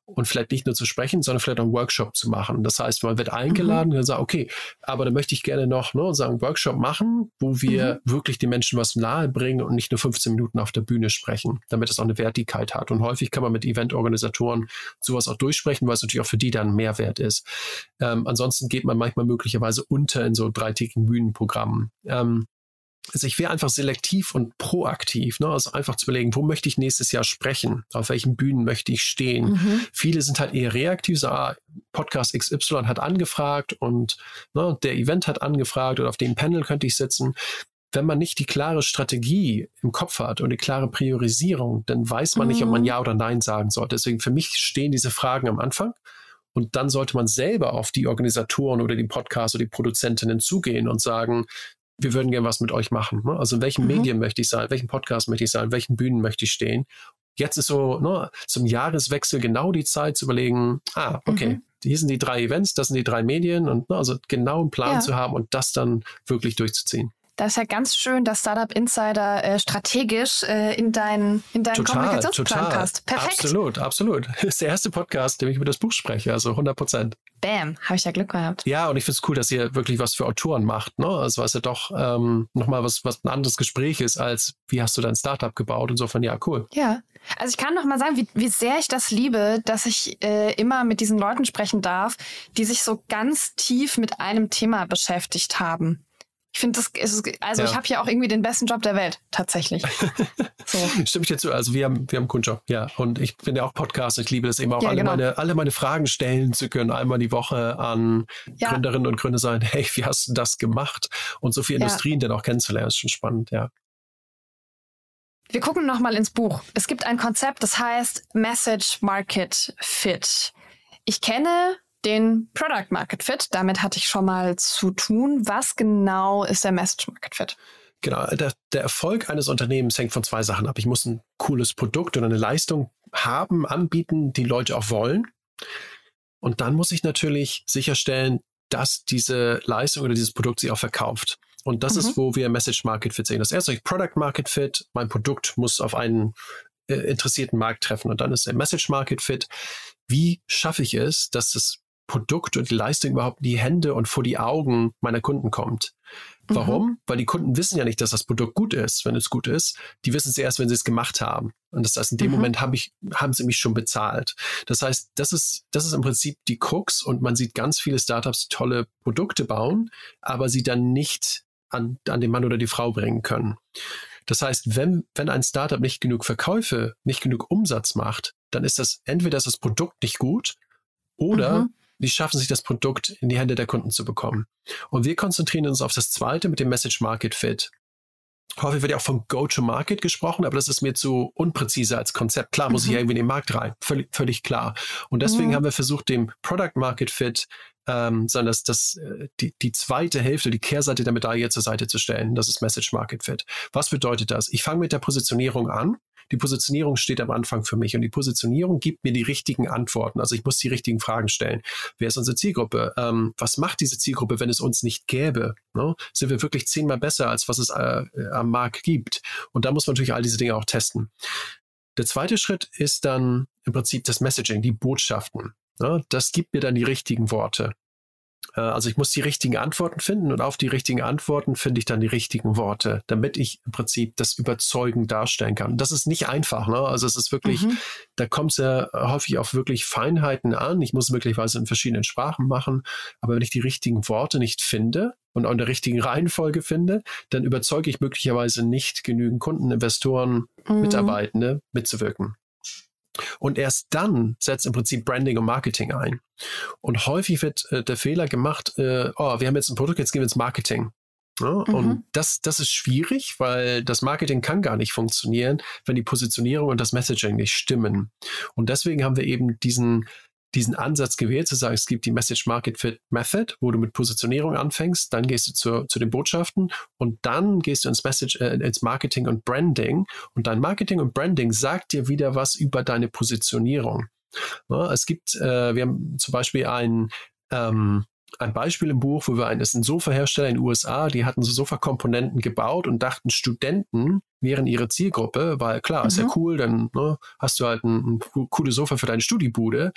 und vielleicht nicht nur zu sprechen, sondern vielleicht auch einen Workshop zu machen. Das heißt, man wird eingeladen mhm. und sagt, okay, aber dann möchte ich gerne noch ne, sagen, Workshop machen, wo wir mhm. wirklich den Menschen was nahe bringen und nicht nur 15 Minuten auf der Bühne sprechen, damit es auch eine Wertigkeit hat. Und häufig kann man mit Eventorganisatoren sowas auch durchsprechen, weil es natürlich auch für die dann Mehrwert ist. Ähm, ansonsten geht man manchmal möglicherweise unter in so dreitägigen Bühnenprogrammen. Ähm, also ich wäre einfach selektiv und proaktiv, ne? also einfach zu überlegen, wo möchte ich nächstes Jahr sprechen, auf welchen Bühnen möchte ich stehen. Mhm. Viele sind halt eher reaktiv, so, ah, Podcast XY hat angefragt und ne, der Event hat angefragt oder auf dem Panel könnte ich sitzen. wenn man nicht die klare Strategie im Kopf hat und die klare Priorisierung, dann weiß man mhm. nicht, ob man mhm. Ja oder Nein sagen sollte. Deswegen für mich stehen diese Fragen am Anfang. Und dann sollte man selber auf die Organisatoren oder die Podcasts oder die Produzentinnen zugehen und sagen, wir würden gerne was mit euch machen. Ne? Also in welchen mhm. Medien möchte ich sein, welchen Podcast möchte ich sein, welchen Bühnen möchte ich stehen. Jetzt ist so ne, zum Jahreswechsel genau die Zeit zu überlegen, ah, okay, mhm. hier sind die drei Events, das sind die drei Medien und ne, also genau einen Plan ja. zu haben und das dann wirklich durchzuziehen. Das ist ja ganz schön, dass Startup Insider äh, strategisch äh, in deinen in deinen total, Kommunikationsplan total. passt. Perfekt. Absolut, absolut. Das ist der erste Podcast, dem ich über das Buch spreche, also 100 Prozent. Bam, habe ich ja Glück gehabt. Ja, und ich finde es cool, dass ihr wirklich was für Autoren macht. Ne? Also was ja doch ähm, nochmal was, was ein anderes Gespräch ist, als wie hast du dein Startup gebaut. Insofern, ja, cool. Ja, also ich kann noch mal sagen, wie, wie sehr ich das liebe, dass ich äh, immer mit diesen Leuten sprechen darf, die sich so ganz tief mit einem Thema beschäftigt haben. Ich finde, das ist, also ja. ich habe hier auch irgendwie den besten Job der Welt, tatsächlich. so. Stimme ich dir zu. Also wir haben, wir haben einen Kundenjob, ja. Und ich bin ja auch Podcaster. Ich liebe das eben auch, ja, alle, genau. meine, alle meine Fragen stellen zu können, einmal die Woche an ja. Gründerinnen und Gründer sein, hey, wie hast du das gemacht? Und so viele Industrien dann auch kennenzulernen, ist schon spannend, ja. Wir gucken nochmal ins Buch. Es gibt ein Konzept, das heißt Message Market Fit. Ich kenne den Product Market Fit. Damit hatte ich schon mal zu tun. Was genau ist der Message Market Fit? Genau, der, der, Erfolg eines Unternehmens hängt von zwei Sachen ab. Ich muss ein cooles Produkt oder eine Leistung haben, anbieten, die Leute auch wollen. Und dann muss ich natürlich sicherstellen, dass diese Leistung oder dieses Produkt sich auch verkauft. Und das mhm. ist, wo wir Message Market Fit sehen. Das erste ist Product Market Fit. Mein Produkt muss auf einen äh, interessierten Markt treffen. Und dann ist der Message Market Fit. Wie schaffe ich es, dass das Produkt und die Leistung überhaupt in die Hände und vor die Augen meiner Kunden kommt. Warum? Mhm. Weil die Kunden wissen ja nicht, dass das Produkt gut ist, wenn es gut ist. Die wissen es erst, wenn sie es gemacht haben. Und das heißt, in dem mhm. Moment hab ich, haben sie mich schon bezahlt. Das heißt, das ist, das ist im Prinzip die Krux und man sieht ganz viele Startups, die tolle Produkte bauen, aber sie dann nicht an, an den Mann oder die Frau bringen können. Das heißt, wenn, wenn ein Startup nicht genug Verkäufe, nicht genug Umsatz macht, dann ist das entweder ist das Produkt nicht gut oder mhm die schaffen sich das Produkt in die Hände der Kunden zu bekommen. Und wir konzentrieren uns auf das zweite mit dem Message Market Fit. Häufig wird ja auch vom Go-to-Market gesprochen, aber das ist mir zu unpräzise als Konzept. Klar muss mhm. ich ja irgendwie in den Markt rein, völlig, völlig klar. Und deswegen mhm. haben wir versucht, dem Product Market Fit ähm, sondern das, das, äh, die, die zweite Hälfte, die Kehrseite der Medaille zur Seite zu stellen. Das ist Message Market Fit. Was bedeutet das? Ich fange mit der Positionierung an. Die Positionierung steht am Anfang für mich und die Positionierung gibt mir die richtigen Antworten. Also ich muss die richtigen Fragen stellen. Wer ist unsere Zielgruppe? Ähm, was macht diese Zielgruppe, wenn es uns nicht gäbe? Ne? Sind wir wirklich zehnmal besser, als was es äh, am Markt gibt? Und da muss man natürlich all diese Dinge auch testen. Der zweite Schritt ist dann im Prinzip das Messaging, die Botschaften. Ja, das gibt mir dann die richtigen Worte. Äh, also ich muss die richtigen Antworten finden und auf die richtigen Antworten finde ich dann die richtigen Worte, damit ich im Prinzip das überzeugend darstellen kann. Das ist nicht einfach, ne? Also es ist wirklich, mhm. da kommt es ja häufig auf wirklich Feinheiten an. Ich muss möglicherweise in verschiedenen Sprachen machen, aber wenn ich die richtigen Worte nicht finde und auch in der richtigen Reihenfolge finde, dann überzeuge ich möglicherweise nicht genügend Kunden, Investoren, mhm. Mitarbeitende mitzuwirken. Und erst dann setzt im Prinzip Branding und Marketing ein. Und häufig wird äh, der Fehler gemacht, äh, oh, wir haben jetzt ein Produkt, jetzt gehen wir ins Marketing. Ja, mhm. Und das, das ist schwierig, weil das Marketing kann gar nicht funktionieren, wenn die Positionierung und das Messaging nicht stimmen. Und deswegen haben wir eben diesen diesen Ansatz gewählt, zu sagen, es gibt die Message Market Fit Method, wo du mit Positionierung anfängst, dann gehst du zu, zu den Botschaften und dann gehst du ins Message, äh, ins Marketing und Branding und dein Marketing und Branding sagt dir wieder was über deine Positionierung. Ja, es gibt, äh, wir haben zum Beispiel ein ähm, ein Beispiel im Buch, wo wir ein, das ist ein Sofahersteller in den USA, die hatten so Sofakomponenten gebaut und dachten, Studenten wären ihre Zielgruppe, weil klar, mhm. ist ja mhm. cool, dann ne, hast du halt ein, ein cooles Sofa für deine Studiebude.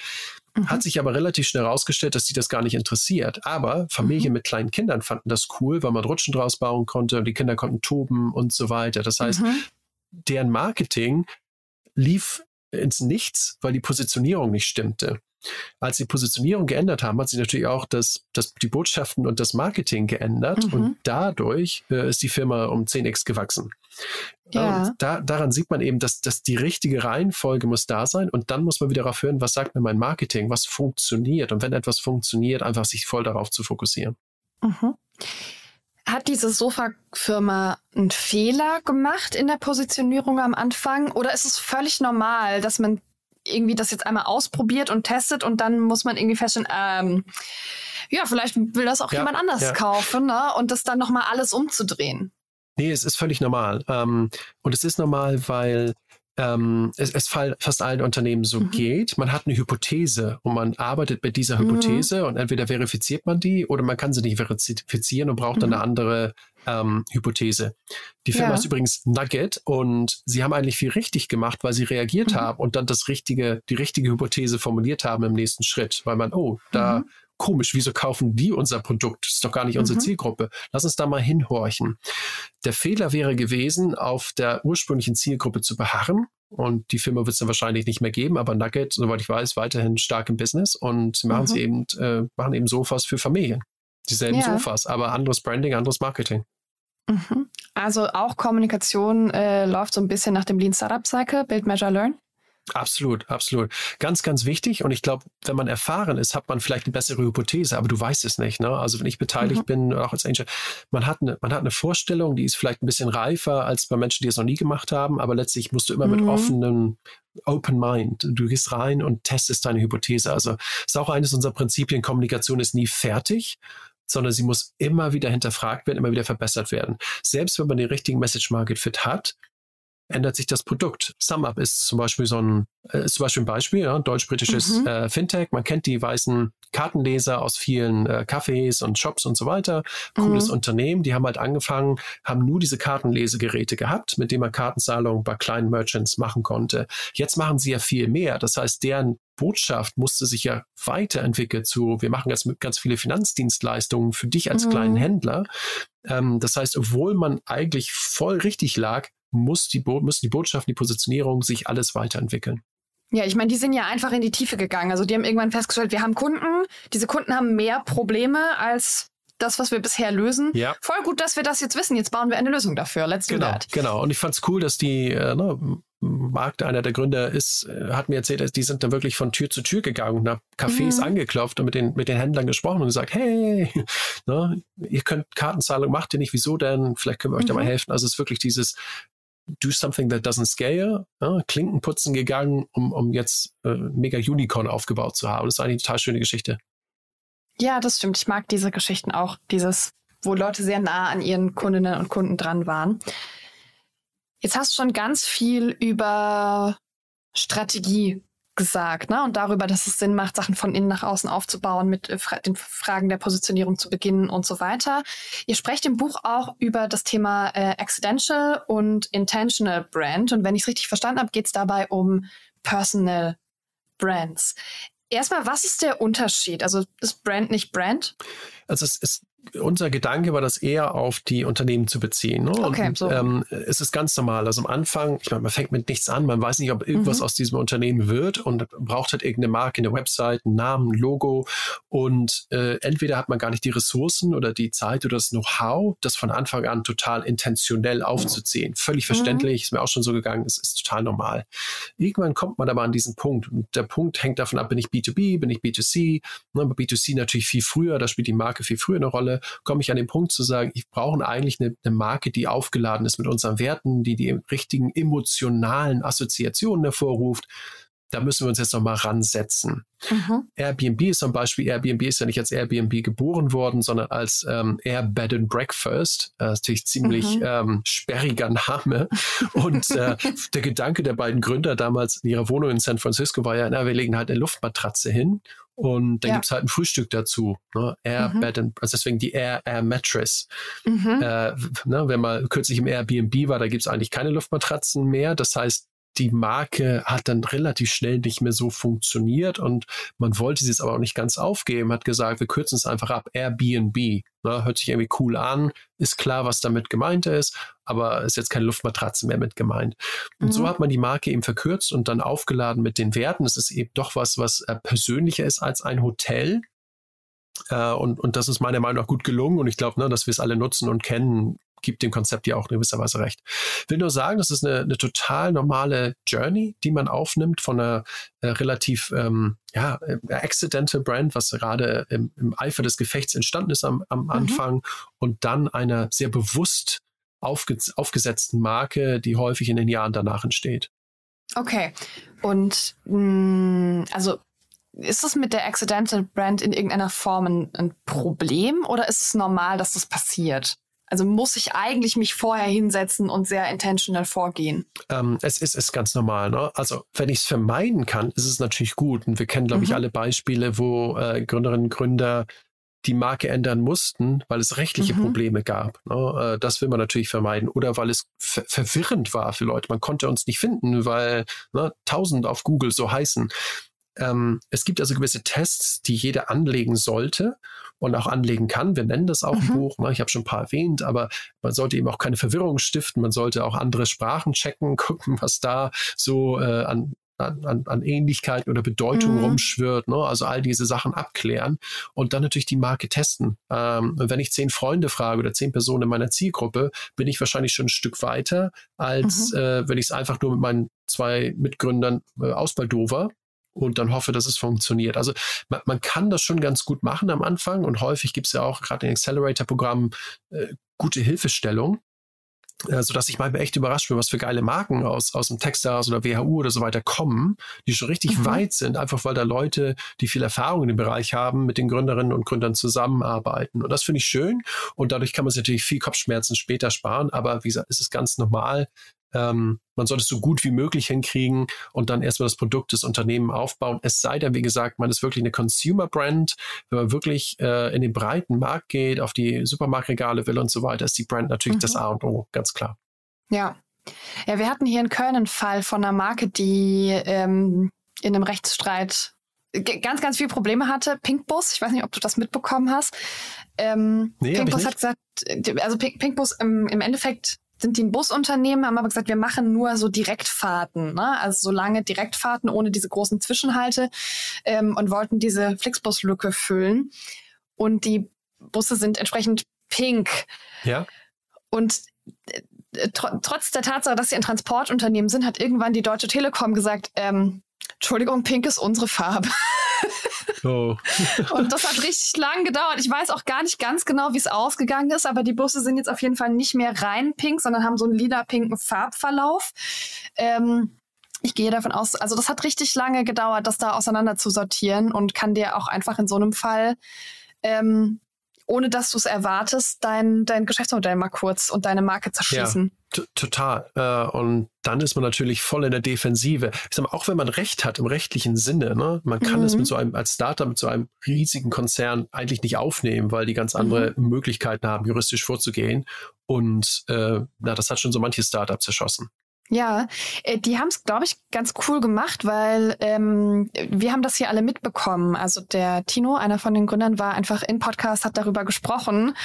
Mhm. Hat sich aber relativ schnell herausgestellt, dass die das gar nicht interessiert. Aber Familien mhm. mit kleinen Kindern fanden das cool, weil man Rutschen draus bauen konnte und die Kinder konnten toben und so weiter. Das heißt, mhm. deren Marketing lief ins Nichts, weil die Positionierung nicht stimmte. Als die Positionierung geändert haben, hat sich natürlich auch das, das, die Botschaften und das Marketing geändert mhm. und dadurch äh, ist die Firma um 10x gewachsen. Ja. Und da, daran sieht man eben, dass, dass die richtige Reihenfolge muss da sein und dann muss man wieder darauf hören, was sagt mir mein Marketing, was funktioniert und wenn etwas funktioniert, einfach sich voll darauf zu fokussieren. Mhm. Hat diese Sofa-Firma einen Fehler gemacht in der Positionierung am Anfang? Oder ist es völlig normal, dass man irgendwie das jetzt einmal ausprobiert und testet und dann muss man irgendwie feststellen, ähm, ja, vielleicht will das auch ja, jemand anders ja. kaufen, ne? Und das dann nochmal alles umzudrehen. Nee, es ist völlig normal. Ähm, und es ist normal, weil ähm, es, es fast allen Unternehmen so mhm. geht. Man hat eine Hypothese und man arbeitet mit dieser mhm. Hypothese mhm. und entweder verifiziert man die oder man kann sie nicht verifizieren und braucht dann eine mhm. andere ähm, Hypothese. Die Firma ja. ist übrigens Nugget und sie haben eigentlich viel richtig gemacht, weil sie reagiert mhm. haben und dann das richtige, die richtige Hypothese formuliert haben im nächsten Schritt, weil man, oh, da mhm komisch, wieso kaufen die unser Produkt? Das ist doch gar nicht unsere mhm. Zielgruppe. Lass uns da mal hinhorchen. Der Fehler wäre gewesen, auf der ursprünglichen Zielgruppe zu beharren. Und die Firma wird es dann wahrscheinlich nicht mehr geben, aber Nugget, soweit ich weiß, weiterhin stark im Business und machen mhm. sie eben, äh, machen eben Sofas für Familien. Dieselben ja. Sofas, aber anderes Branding, anderes Marketing. Mhm. Also auch Kommunikation äh, läuft so ein bisschen nach dem Lean Startup Cycle, Build, Measure, Learn. Absolut, absolut. Ganz, ganz wichtig. Und ich glaube, wenn man erfahren ist, hat man vielleicht eine bessere Hypothese, aber du weißt es nicht. Ne? Also wenn ich beteiligt mhm. bin, auch als Angel, man hat, eine, man hat eine Vorstellung, die ist vielleicht ein bisschen reifer als bei Menschen, die es noch nie gemacht haben, aber letztlich musst du immer mhm. mit offenem Open Mind. Du gehst rein und testest deine Hypothese. Also ist auch eines unserer Prinzipien, Kommunikation ist nie fertig, sondern sie muss immer wieder hinterfragt werden, immer wieder verbessert werden. Selbst wenn man den richtigen Message Market Fit hat, ändert sich das Produkt. SumUp ist zum Beispiel so ein, äh, ist zum Beispiel ein Beispiel, ja, deutsch-britisches mhm. äh, Fintech. Man kennt die weißen Kartenleser aus vielen äh, Cafés und Shops und so weiter. Cooles mhm. Unternehmen. Die haben halt angefangen, haben nur diese Kartenlesegeräte gehabt, mit denen man Kartenzahlungen bei kleinen Merchants machen konnte. Jetzt machen sie ja viel mehr. Das heißt, deren Botschaft musste sich ja weiterentwickeln zu, wir machen jetzt ganz viele Finanzdienstleistungen für dich als mhm. kleinen Händler. Ähm, das heißt, obwohl man eigentlich voll richtig lag, muss die, Bo müssen die Botschaften, die Positionierung sich alles weiterentwickeln. Ja, ich meine, die sind ja einfach in die Tiefe gegangen. Also die haben irgendwann festgestellt, wir haben Kunden, diese Kunden haben mehr Probleme als das, was wir bisher lösen. Ja. Voll gut, dass wir das jetzt wissen. Jetzt bauen wir eine Lösung dafür. Let's genau, do that. Genau. Und ich fand's cool, dass die, äh, ne, Markt, einer der Gründer ist, äh, hat mir erzählt, die sind dann wirklich von Tür zu Tür gegangen und haben Cafés mhm. angeklopft und mit den, mit den Händlern gesprochen und gesagt, hey, ne, ihr könnt Kartenzahlung, macht ihr nicht, wieso denn? Vielleicht können wir euch mhm. da mal helfen. Also es ist wirklich dieses, do something that doesn't scale, ja, Klinken putzen gegangen, um, um jetzt äh, mega Unicorn aufgebaut zu haben. Das ist eigentlich eine total schöne Geschichte. Ja, das stimmt. Ich mag diese Geschichten auch, dieses, wo Leute sehr nah an ihren Kundinnen und Kunden dran waren. Jetzt hast du schon ganz viel über Strategie gesagt, ne? Und darüber, dass es Sinn macht, Sachen von innen nach außen aufzubauen, mit äh, den Fragen der Positionierung zu beginnen und so weiter. Ihr sprecht im Buch auch über das Thema äh, Accidental und Intentional Brand. Und wenn ich es richtig verstanden habe, geht es dabei um Personal Brands. Erstmal, was ist der Unterschied? Also ist Brand nicht Brand? Also es ist unser Gedanke war das eher auf die Unternehmen zu beziehen. Ne? Okay, und, so. ähm, es ist ganz normal. Also am Anfang, ich meine, man fängt mit nichts an, man weiß nicht, ob irgendwas mhm. aus diesem Unternehmen wird und braucht halt irgendeine Marke, eine Website, einen Namen, ein Logo und äh, entweder hat man gar nicht die Ressourcen oder die Zeit oder das Know-how, das von Anfang an total intentionell aufzuziehen. Völlig mhm. verständlich, ist mir auch schon so gegangen, es ist total normal. Irgendwann kommt man aber an diesen Punkt und der Punkt hängt davon ab, bin ich B2B, bin ich B2C, ne, bei B2C natürlich viel früher, da spielt die Marke viel früher eine Rolle komme ich an den Punkt zu sagen, ich brauche eigentlich eine, eine Marke, die aufgeladen ist mit unseren Werten, die die richtigen emotionalen Assoziationen hervorruft da müssen wir uns jetzt nochmal ransetzen. Mhm. Airbnb ist zum Beispiel, Airbnb ist ja nicht als Airbnb geboren worden, sondern als ähm, Air Bed and Breakfast. Das ist natürlich ziemlich mhm. ähm, sperriger Name. Und äh, der Gedanke der beiden Gründer damals in ihrer Wohnung in San Francisco war ja, na, wir legen halt eine Luftmatratze hin und dann ja. es halt ein Frühstück dazu. Ne? Air mhm. Bed and, also deswegen die Air Air Mattress. Mhm. Äh, ne, wenn man kürzlich im Airbnb war, da gibt es eigentlich keine Luftmatratzen mehr. Das heißt, die Marke hat dann relativ schnell nicht mehr so funktioniert und man wollte sie jetzt aber auch nicht ganz aufgeben, hat gesagt, wir kürzen es einfach ab, Airbnb. Ne, hört sich irgendwie cool an, ist klar, was damit gemeint ist, aber ist jetzt keine Luftmatratze mehr mit gemeint. Und mhm. so hat man die Marke eben verkürzt und dann aufgeladen mit den Werten. Es ist eben doch was, was äh, persönlicher ist als ein Hotel. Äh, und, und das ist meiner Meinung nach gut gelungen und ich glaube, ne, dass wir es alle nutzen und kennen, gibt dem Konzept ja auch in gewisser Weise recht. Will nur sagen, das ist eine, eine total normale Journey, die man aufnimmt von einer äh, relativ ähm, ja, äh, accidental Brand, was gerade im, im, Eifer des Gefechts entstanden ist am, am mhm. Anfang und dann einer sehr bewusst aufge aufgesetzten Marke, die häufig in den Jahren danach entsteht. Okay. Und mh, mm, also ist es mit der Accidental Brand in irgendeiner Form ein, ein, Problem oder ist es normal, dass das passiert? Also muss ich eigentlich mich vorher hinsetzen und sehr intentional vorgehen? Ähm, es ist, ist ganz normal. Ne? Also wenn ich es vermeiden kann, ist es natürlich gut. Und wir kennen, glaube mhm. ich, alle Beispiele, wo äh, Gründerinnen und Gründer die Marke ändern mussten, weil es rechtliche mhm. Probleme gab. Ne? Äh, das will man natürlich vermeiden. Oder weil es ver verwirrend war für Leute. Man konnte uns nicht finden, weil ne, tausend auf Google so heißen. Ähm, es gibt also gewisse Tests, die jeder anlegen sollte und auch anlegen kann. Wir nennen das auch mhm. im Buch. Ne? Ich habe schon ein paar erwähnt, aber man sollte eben auch keine Verwirrung stiften. Man sollte auch andere Sprachen checken, gucken, was da so äh, an an, an Ähnlichkeiten oder Bedeutung mhm. rumschwirrt. Ne? Also all diese Sachen abklären und dann natürlich die Marke testen. Ähm, wenn ich zehn Freunde frage oder zehn Personen in meiner Zielgruppe, bin ich wahrscheinlich schon ein Stück weiter, als mhm. äh, wenn ich es einfach nur mit meinen zwei Mitgründern äh, ausbaldover und dann hoffe, dass es funktioniert. Also man, man kann das schon ganz gut machen am Anfang und häufig gibt es ja auch gerade in Accelerator-Programmen äh, gute Hilfestellung. Äh, so dass ich manchmal echt überrascht bin, was für geile Marken aus, aus dem Techstars oder WHU oder so weiter kommen, die schon richtig mhm. weit sind, einfach weil da Leute, die viel Erfahrung in dem Bereich haben, mit den Gründerinnen und Gründern zusammenarbeiten. Und das finde ich schön. Und dadurch kann man sich natürlich viel Kopfschmerzen später sparen. Aber wie gesagt, es ist ganz normal, ähm, man sollte es so gut wie möglich hinkriegen und dann erstmal das Produkt des Unternehmens aufbauen. Es sei denn, wie gesagt, man ist wirklich eine Consumer Brand. Wenn man wirklich äh, in den breiten Markt geht, auf die Supermarktregale will und so weiter, ist die Brand natürlich mhm. das A und O, ganz klar. Ja. Ja, wir hatten hier in Köln einen Fall von einer Marke, die ähm, in einem Rechtsstreit ganz, ganz viele Probleme hatte. Pinkbus, ich weiß nicht, ob du das mitbekommen hast. Ähm, nee, Pinkbus hat gesagt, also Pinkbus im, im Endeffekt sind die ein Busunternehmen, haben aber gesagt, wir machen nur so Direktfahrten, ne? also so lange Direktfahrten ohne diese großen Zwischenhalte ähm, und wollten diese Flixbus-Lücke füllen. Und die Busse sind entsprechend pink. Ja. Und äh, tr trotz der Tatsache, dass sie ein Transportunternehmen sind, hat irgendwann die Deutsche Telekom gesagt, ähm, Entschuldigung, pink ist unsere Farbe. Oh. und das hat richtig lang gedauert. Ich weiß auch gar nicht ganz genau, wie es ausgegangen ist, aber die Busse sind jetzt auf jeden Fall nicht mehr rein pink, sondern haben so einen lila-pinken Farbverlauf. Ähm, ich gehe davon aus, also das hat richtig lange gedauert, das da auseinander zu sortieren und kann dir auch einfach in so einem Fall ähm, ohne dass du es erwartest, dein, dein Geschäftsmodell mal kurz und deine Marke zerschießen. Ja, total. Äh, und dann ist man natürlich voll in der Defensive. Ich sag mal, auch wenn man Recht hat im rechtlichen Sinne, ne, man kann es mhm. mit so einem, als Startup mit so einem riesigen Konzern eigentlich nicht aufnehmen, weil die ganz andere mhm. Möglichkeiten haben, juristisch vorzugehen. Und äh, na, das hat schon so manche Startup zerschossen. Ja, äh, die haben es, glaube ich, ganz cool gemacht, weil ähm, wir haben das hier alle mitbekommen. Also der Tino, einer von den Gründern, war einfach in Podcast, hat darüber gesprochen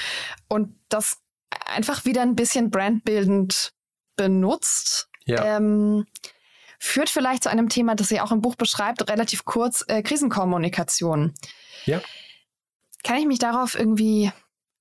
und das einfach wieder ein bisschen brandbildend benutzt. Ja. Ähm, führt vielleicht zu einem Thema, das sie auch im Buch beschreibt, relativ kurz, äh, Krisenkommunikation. Ja. Kann ich mich darauf irgendwie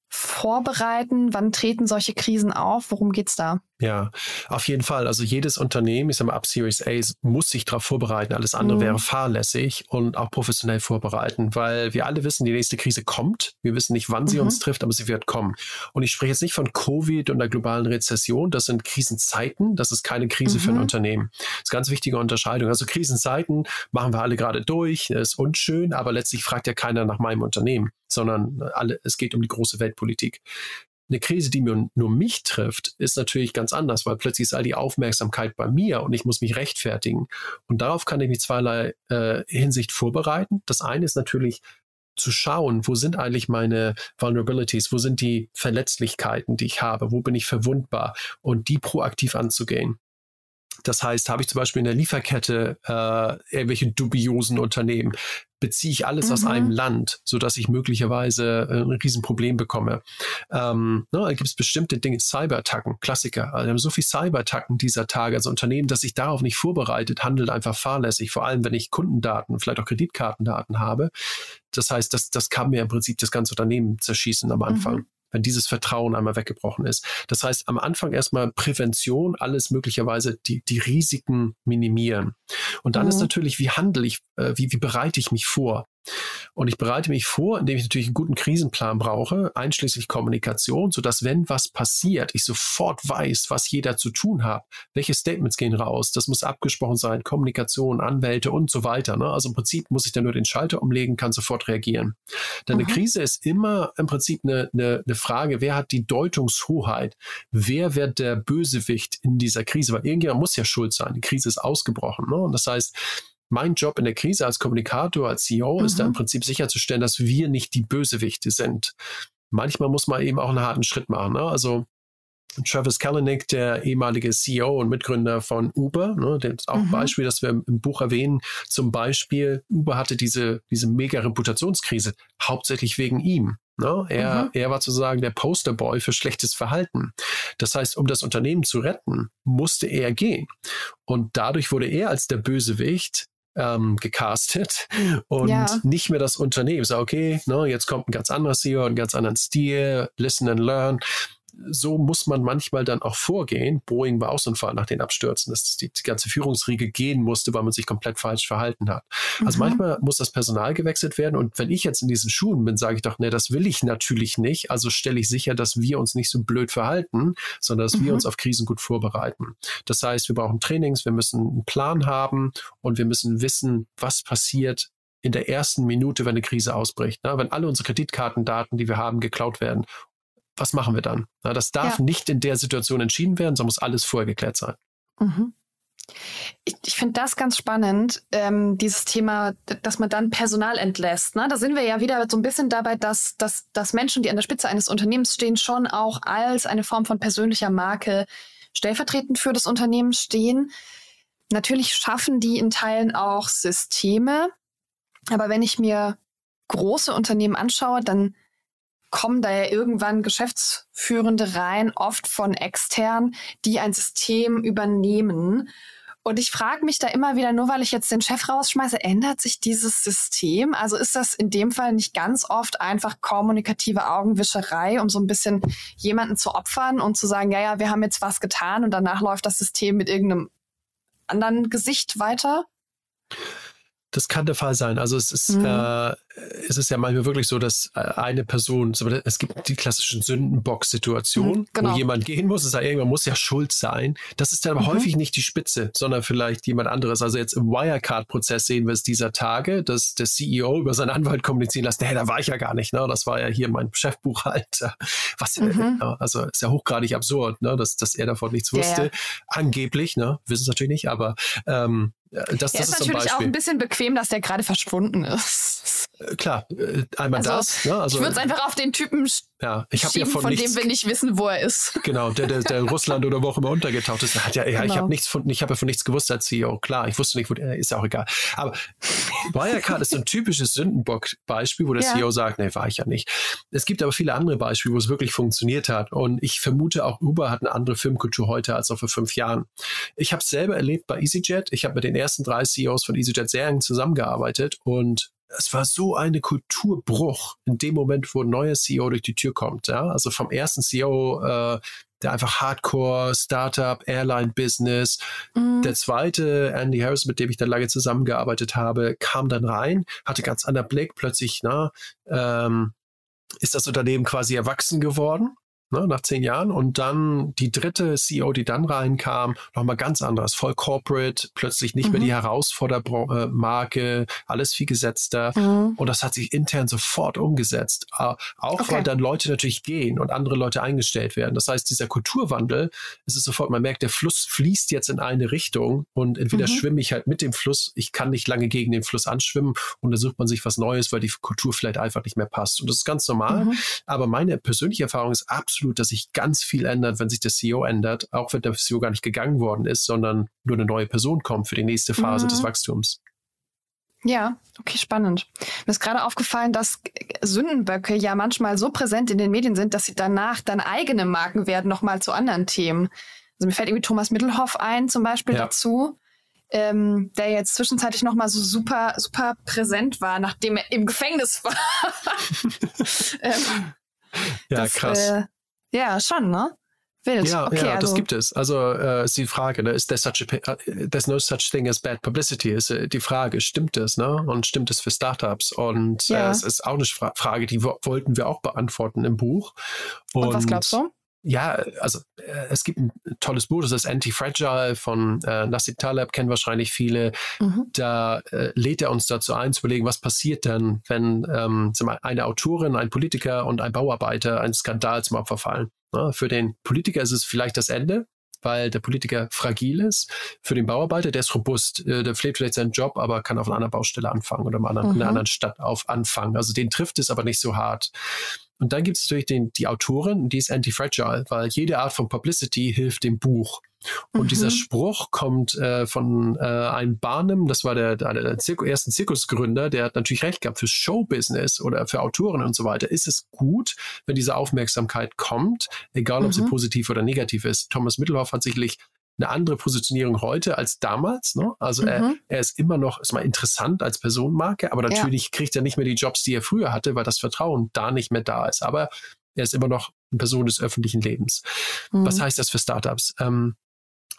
vorbereiten? Wann treten solche Krisen auf? Worum geht's da? Ja, auf jeden Fall. Also jedes Unternehmen, ich sage mal ab Series A, muss sich darauf vorbereiten. Alles andere mhm. wäre fahrlässig und auch professionell vorbereiten, weil wir alle wissen, die nächste Krise kommt. Wir wissen nicht, wann sie mhm. uns trifft, aber sie wird kommen. Und ich spreche jetzt nicht von Covid und der globalen Rezession. Das sind Krisenzeiten. Das ist keine Krise mhm. für ein mhm. Unternehmen. Das ist eine ganz wichtige Unterscheidung. Also Krisenzeiten machen wir alle gerade durch. Das ist unschön, aber letztlich fragt ja keiner nach meinem Unternehmen, sondern alle, es geht um die große Weltpolitik. Eine Krise, die mir nur mich trifft, ist natürlich ganz anders, weil plötzlich ist all die Aufmerksamkeit bei mir und ich muss mich rechtfertigen. Und darauf kann ich mich zweierlei äh, Hinsicht vorbereiten. Das eine ist natürlich zu schauen, wo sind eigentlich meine Vulnerabilities, wo sind die Verletzlichkeiten, die ich habe, wo bin ich verwundbar und die proaktiv anzugehen. Das heißt, habe ich zum Beispiel in der Lieferkette äh, irgendwelche dubiosen Unternehmen, beziehe ich alles mhm. aus einem Land, so dass ich möglicherweise äh, ein Riesenproblem bekomme. Ähm, ne, da gibt es bestimmte Dinge, Cyberattacken, Klassiker. Also wir haben so viel Cyberattacken dieser Tage als Unternehmen, dass sich darauf nicht vorbereitet, handelt einfach fahrlässig, vor allem wenn ich Kundendaten, vielleicht auch Kreditkartendaten habe. Das heißt, das, das kann mir im Prinzip das ganze Unternehmen zerschießen am Anfang. Mhm. Wenn dieses Vertrauen einmal weggebrochen ist. Das heißt, am Anfang erstmal Prävention, alles möglicherweise die, die Risiken minimieren. Und dann mhm. ist natürlich, wie handle ich, äh, wie, wie bereite ich mich vor? Und ich bereite mich vor, indem ich natürlich einen guten Krisenplan brauche, einschließlich Kommunikation, sodass, wenn was passiert, ich sofort weiß, was jeder zu tun hat. Welche Statements gehen raus? Das muss abgesprochen sein, Kommunikation, Anwälte und so weiter. Ne? Also im Prinzip muss ich dann nur den Schalter umlegen, kann sofort reagieren. Denn mhm. eine Krise ist immer im Prinzip eine, eine, eine Frage, wer hat die Deutungshoheit? Wer wird der Bösewicht in dieser Krise? Weil irgendjemand muss ja schuld sein. Die Krise ist ausgebrochen. Ne? Und das heißt, mein Job in der Krise als Kommunikator, als CEO mhm. ist da im mhm. Prinzip sicherzustellen, dass wir nicht die Bösewichte sind. Manchmal muss man eben auch einen harten Schritt machen. Ne? Also Travis Kalanick, der ehemalige CEO und Mitgründer von Uber, ne, das ist auch ein mhm. Beispiel, das wir im, im, Buch erwähnen. Zum Beispiel, Uber hatte diese, diese mega Reputationskrise, hauptsächlich wegen ihm. Ne? Er, mhm. er war sozusagen der Posterboy für schlechtes Verhalten. Das heißt, um das Unternehmen zu retten, musste er gehen. Und dadurch wurde er als der Bösewicht ähm, gecastet und ja. nicht mehr das Unternehmen. So, okay, ne, jetzt kommt ein ganz anderer CEO, einen ganz anderen Stil, listen and learn so muss man manchmal dann auch vorgehen. Boeing war auch so ein Fall nach den Abstürzen, dass die, die ganze Führungsriege gehen musste, weil man sich komplett falsch verhalten hat. Also mhm. Also manchmal muss das Personal gewechselt werden. Und wenn ich jetzt in diesen Schuhen bin, sage ich doch, nee, das will ich natürlich nicht. Also stelle ich sicher, dass wir uns nicht so blöd verhalten, sondern dass mhm. wir uns auf Krisen gut vorbereiten. Das heißt, wir brauchen Trainings, wir müssen einen Plan haben und wir müssen wissen, was passiert in der ersten Minute, wenn eine Krise ausbricht. Ne? Wenn alle unsere Kreditkartendaten, die wir haben, geklaut werden was machen wir dann? Na, das darf ja. nicht in der Situation entschieden werden, sondern muss alles vorher geklärt sein. Mhm. Ich, ich finde das ganz spannend, ähm, dieses Thema, dass man dann Personal entlässt. Ne? Da sind wir ja wieder so ein bisschen dabei, dass, dass, dass Menschen, die an der Spitze eines Unternehmens stehen, schon auch als eine Form von persönlicher Marke stellvertretend für das Unternehmen stehen. Natürlich schaffen die in Teilen auch Systeme, aber wenn ich mir große Unternehmen anschaue, dann kommen da ja irgendwann Geschäftsführende rein, oft von extern, die ein System übernehmen. Und ich frage mich da immer wieder, nur weil ich jetzt den Chef rausschmeiße, ändert sich dieses System? Also ist das in dem Fall nicht ganz oft einfach kommunikative Augenwischerei, um so ein bisschen jemanden zu opfern und zu sagen, ja, ja, wir haben jetzt was getan und danach läuft das System mit irgendeinem anderen Gesicht weiter? Das kann der Fall sein. Also es ist, mhm. äh, es ist ja manchmal wirklich so, dass äh, eine Person, es gibt die klassischen Sündenbock-Situationen, mhm, genau. wo jemand gehen muss, es irgendwann muss ja schuld sein. Das ist dann aber mhm. häufig nicht die Spitze, sondern vielleicht jemand anderes. Also jetzt im Wirecard-Prozess sehen wir es dieser Tage, dass der CEO über seinen Anwalt kommunizieren lässt, hey, da war ich ja gar nicht, ne? Das war ja hier mein Chefbuchhalter. Was, äh, mhm. äh, also ist ja hochgradig absurd, ne? Dass, dass er davon nichts wusste. Ja, ja. Angeblich, ne? Wissen es natürlich nicht, aber ähm, das, das ist, ist natürlich auch ein bisschen bequem, dass der gerade verschwunden ist. Äh, klar, äh, einmal also, das. Ne? Also, ich würde es einfach auf den Typen ja, ich schieben, ja von, von dem wir nicht wissen, wo er ist. Genau, der, der, der in Russland oder wo auch immer untergetaucht ist. Hat ja, ja genau. ich habe nichts von, ich habe ja von nichts gewusst als CEO. Klar, ich wusste nicht, wo der ist ja auch egal. Aber Wirecard ist so ein typisches Sündenbock-Beispiel, wo der ja. CEO sagt, nee, war ich ja nicht. Es gibt aber viele andere Beispiele, wo es wirklich funktioniert hat. Und ich vermute auch Uber hat eine andere Filmkultur heute als auch vor fünf Jahren. Ich habe es selber erlebt bei EasyJet. Ich habe mit den ersten drei CEOs von EasyJet sehr eng zusammengearbeitet und es war so eine Kulturbruch in dem Moment, wo ein neuer CEO durch die Tür kommt. Ja? Also vom ersten CEO, äh, der einfach Hardcore, Startup, Airline-Business. Mhm. Der zweite, Andy Harris, mit dem ich dann lange zusammengearbeitet habe, kam dann rein, hatte ganz anderen Blick, plötzlich, na, ähm, ist das Unternehmen quasi erwachsen geworden ne, nach zehn Jahren. Und dann die dritte CEO, die dann reinkam, nochmal ganz anders, voll corporate, plötzlich nicht mhm. mehr die Herausfordermarke, alles viel gesetzter. Mhm. Und das hat sich intern sofort umgesetzt. Auch okay. weil dann Leute natürlich gehen und andere Leute eingestellt werden. Das heißt, dieser Kulturwandel, es ist sofort, man merkt, der Fluss fließt jetzt in eine Richtung und entweder mhm. schwimme ich halt mit dem Fluss, ich kann nicht lange gegen den Fluss anschwimmen und dann sucht man sich was Neues, weil die Kultur vielleicht einfach nicht mehr passt. Und das ist ganz normal. Mhm. Aber meine persönliche Erfahrung ist absolut absolut, dass sich ganz viel ändert, wenn sich der CEO ändert, auch wenn der CEO gar nicht gegangen worden ist, sondern nur eine neue Person kommt für die nächste Phase mhm. des Wachstums. Ja, okay, spannend. Mir ist gerade aufgefallen, dass Sündenböcke ja manchmal so präsent in den Medien sind, dass sie danach dann eigene Marken werden, nochmal zu anderen Themen. Also mir fällt irgendwie Thomas Mittelhoff ein, zum Beispiel ja. dazu, ähm, der jetzt zwischenzeitlich nochmal so super, super präsent war, nachdem er im Gefängnis war. ähm, ja, das, krass. Äh, ja, schon, ne? Wild. Ja, okay, ja also. das gibt es. Also äh, ist die Frage, ne, ist there such a, there's no such thing as bad publicity? Ist äh, die Frage, stimmt es, ne? Und stimmt es für Startups? Und äh, ja. äh, es ist auch eine Frage, die wollten wir auch beantworten im Buch. Und, Und was glaubst du? Ja, also äh, es gibt ein tolles Buch, das ist Anti-Fragile von äh, Nassim Taleb, kennen wahrscheinlich viele. Mhm. Da äh, lädt er uns dazu ein, zu überlegen, was passiert denn, wenn ähm, eine Autorin, ein Politiker und ein Bauarbeiter einen Skandal zum Opfer fallen. Ja, für den Politiker ist es vielleicht das Ende, weil der Politiker fragil ist. Für den Bauarbeiter, der ist robust, äh, der pflegt vielleicht seinen Job, aber kann auf einer anderen Baustelle anfangen oder mhm. in einer anderen Stadt auf anfangen. Also den trifft es aber nicht so hart. Und dann gibt es natürlich den, die Autorin, die ist anti-fragile, weil jede Art von Publicity hilft dem Buch. Und mhm. dieser Spruch kommt äh, von äh, einem Barnum, das war der, der, der Zirku, ersten Zirkusgründer, der hat natürlich recht gehabt, für Showbusiness oder für Autoren und so weiter ist es gut, wenn diese Aufmerksamkeit kommt, egal ob mhm. sie positiv oder negativ ist. Thomas Mittelhoff hat sicherlich eine andere Positionierung heute als damals. Ne? Also mhm. er, er ist immer noch ist mal interessant als Personenmarke, aber natürlich ja. kriegt er nicht mehr die Jobs, die er früher hatte, weil das Vertrauen da nicht mehr da ist. Aber er ist immer noch eine Person des öffentlichen Lebens. Mhm. Was heißt das für Startups? Ähm,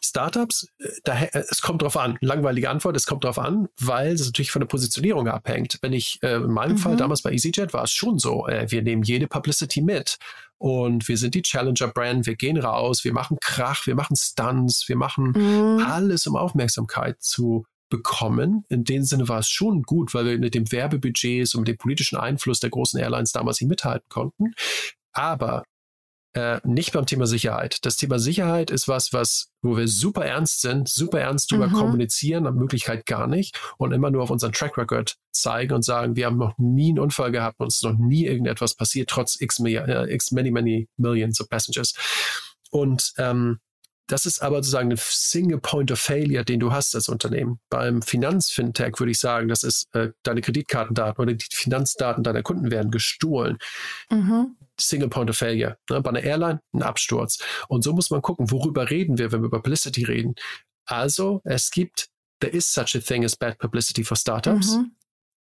Startups, äh, daher, äh, es kommt drauf an. Langweilige Antwort, es kommt drauf an, weil es natürlich von der Positionierung abhängt. Wenn ich, äh, in meinem mhm. Fall damals bei EasyJet war es schon so, äh, wir nehmen jede Publicity mit und wir sind die Challenger-Brand, wir gehen raus, wir machen Krach, wir machen Stunts, wir machen mhm. alles, um Aufmerksamkeit zu bekommen. In dem Sinne war es schon gut, weil wir mit dem Werbebudgets und mit dem politischen Einfluss der großen Airlines damals nicht mithalten konnten. Aber äh, nicht beim Thema Sicherheit. Das Thema Sicherheit ist was, was, wo wir super ernst sind, super ernst drüber mhm. kommunizieren, nach Möglichkeit gar nicht und immer nur auf unseren Track Record zeigen und sagen, wir haben noch nie einen Unfall gehabt, uns ist noch nie irgendetwas passiert, trotz x, äh, x many, many millions of passengers. Und ähm, das ist aber sozusagen ein Single Point of Failure, den du hast als Unternehmen. Beim Finanzfintech würde ich sagen, das ist äh, deine Kreditkartendaten oder die Finanzdaten deiner Kunden werden gestohlen. Mhm. Single Point of Failure. Ne? Bei einer Airline ein Absturz. Und so muss man gucken, worüber reden wir, wenn wir über Publicity reden. Also, es gibt, there is such a thing as bad publicity for Startups, mhm.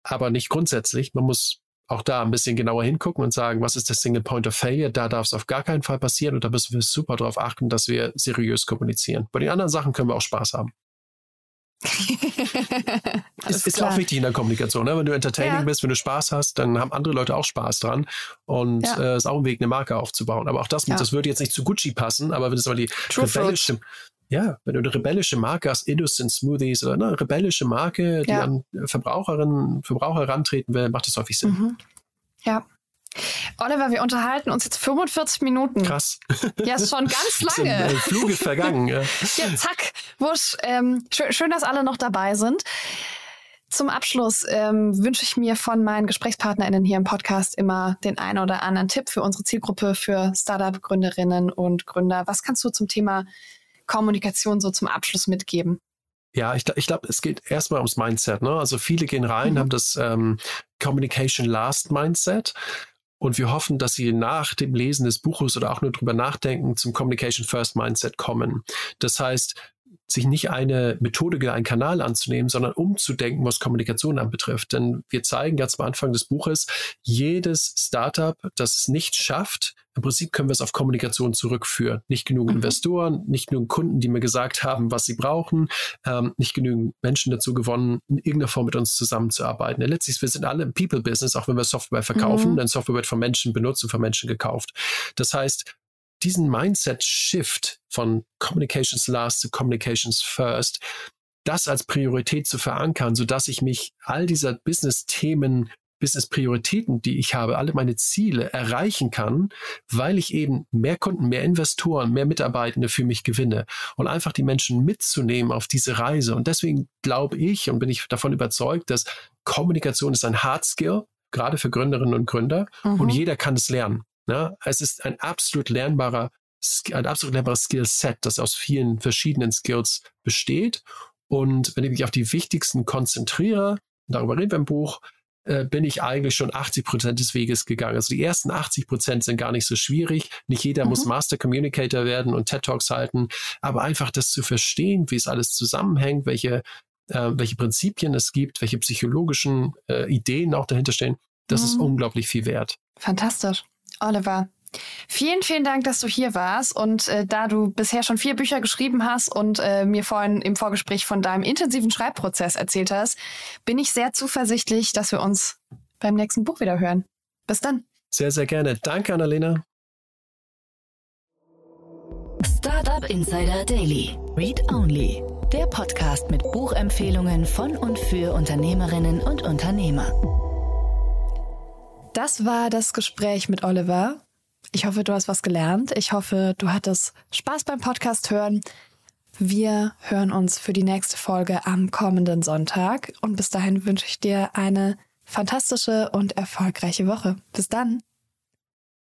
aber nicht grundsätzlich. Man muss auch da ein bisschen genauer hingucken und sagen, was ist der Single Point of Failure? Da darf es auf gar keinen Fall passieren und da müssen wir super darauf achten, dass wir seriös kommunizieren. Bei den anderen Sachen können wir auch Spaß haben. ist, ist auch wichtig in der Kommunikation. Ne? Wenn du entertaining ja. bist, wenn du Spaß hast, dann haben andere Leute auch Spaß dran. Und es ja. äh, ist auch ein Weg, eine Marke aufzubauen. Aber auch das, ja. das würde jetzt nicht zu Gucci passen, aber wenn es mal die True rebellische, ja, wenn du eine rebellische Marke hast, Innocent Smoothies oder eine rebellische Marke, die an Verbraucherinnen, Verbraucher herantreten will, macht das häufig Sinn. Mhm. Ja, Oliver, wir unterhalten uns jetzt 45 Minuten. Krass. Ja, ist schon ganz lange. Ist Flug ist vergangen. Ja, ja zack, wusch. Ähm, schön, schön, dass alle noch dabei sind. Zum Abschluss ähm, wünsche ich mir von meinen GesprächspartnerInnen hier im Podcast immer den einen oder anderen Tipp für unsere Zielgruppe, für Startup-Gründerinnen und Gründer. Was kannst du zum Thema Kommunikation so zum Abschluss mitgeben? Ja, ich, ich glaube, es geht erstmal ums Mindset. Ne? Also viele gehen rein, mhm. haben das ähm, Communication Last Mindset und wir hoffen, dass Sie nach dem Lesen des Buches oder auch nur drüber nachdenken zum Communication First Mindset kommen. Das heißt, sich nicht eine Methode einen Kanal anzunehmen, sondern umzudenken, was Kommunikation anbetrifft. Denn wir zeigen ganz am Anfang des Buches, jedes Startup, das es nicht schafft, im Prinzip können wir es auf Kommunikation zurückführen. Nicht genug mhm. Investoren, nicht genug Kunden, die mir gesagt haben, was sie brauchen, ähm, nicht genügend Menschen dazu gewonnen, in irgendeiner Form mit uns zusammenzuarbeiten. Denn letztlich, wir sind alle im People-Business, auch wenn wir Software verkaufen, mhm. denn Software wird von Menschen benutzt und von Menschen gekauft. Das heißt, diesen Mindset-Shift von Communications Last zu Communications First, das als Priorität zu verankern, so dass ich mich all dieser Business-Themen Business-Prioritäten, die ich habe, alle meine Ziele erreichen kann, weil ich eben mehr Kunden, mehr Investoren, mehr Mitarbeitende für mich gewinne und einfach die Menschen mitzunehmen auf diese Reise. Und deswegen glaube ich und bin ich davon überzeugt, dass Kommunikation ist ein Hard Skill, gerade für Gründerinnen und Gründer mhm. und jeder kann es lernen. Ne? Es ist ein absolut lernbarer, ein absolut lernbares Skillset, das aus vielen verschiedenen Skills besteht. Und wenn ich mich auf die wichtigsten konzentriere, darüber reden wir im Buch, äh, bin ich eigentlich schon 80 Prozent des Weges gegangen. Also die ersten 80 Prozent sind gar nicht so schwierig. Nicht jeder mhm. muss Master Communicator werden und TED Talks halten, aber einfach das zu verstehen, wie es alles zusammenhängt, welche, äh, welche Prinzipien es gibt, welche psychologischen äh, Ideen auch dahinter stehen, das mhm. ist unglaublich viel wert. Fantastisch. Oliver, Vielen, vielen Dank, dass du hier warst. Und äh, da du bisher schon vier Bücher geschrieben hast und äh, mir vorhin im Vorgespräch von deinem intensiven Schreibprozess erzählt hast, bin ich sehr zuversichtlich, dass wir uns beim nächsten Buch wieder hören. Bis dann. Sehr, sehr gerne. Danke, Annalena. Startup Insider Daily. Read Only. Der Podcast mit Buchempfehlungen von und für Unternehmerinnen und Unternehmer. Das war das Gespräch mit Oliver. Ich hoffe, du hast was gelernt. Ich hoffe, du hattest Spaß beim Podcast hören. Wir hören uns für die nächste Folge am kommenden Sonntag. Und bis dahin wünsche ich dir eine fantastische und erfolgreiche Woche. Bis dann.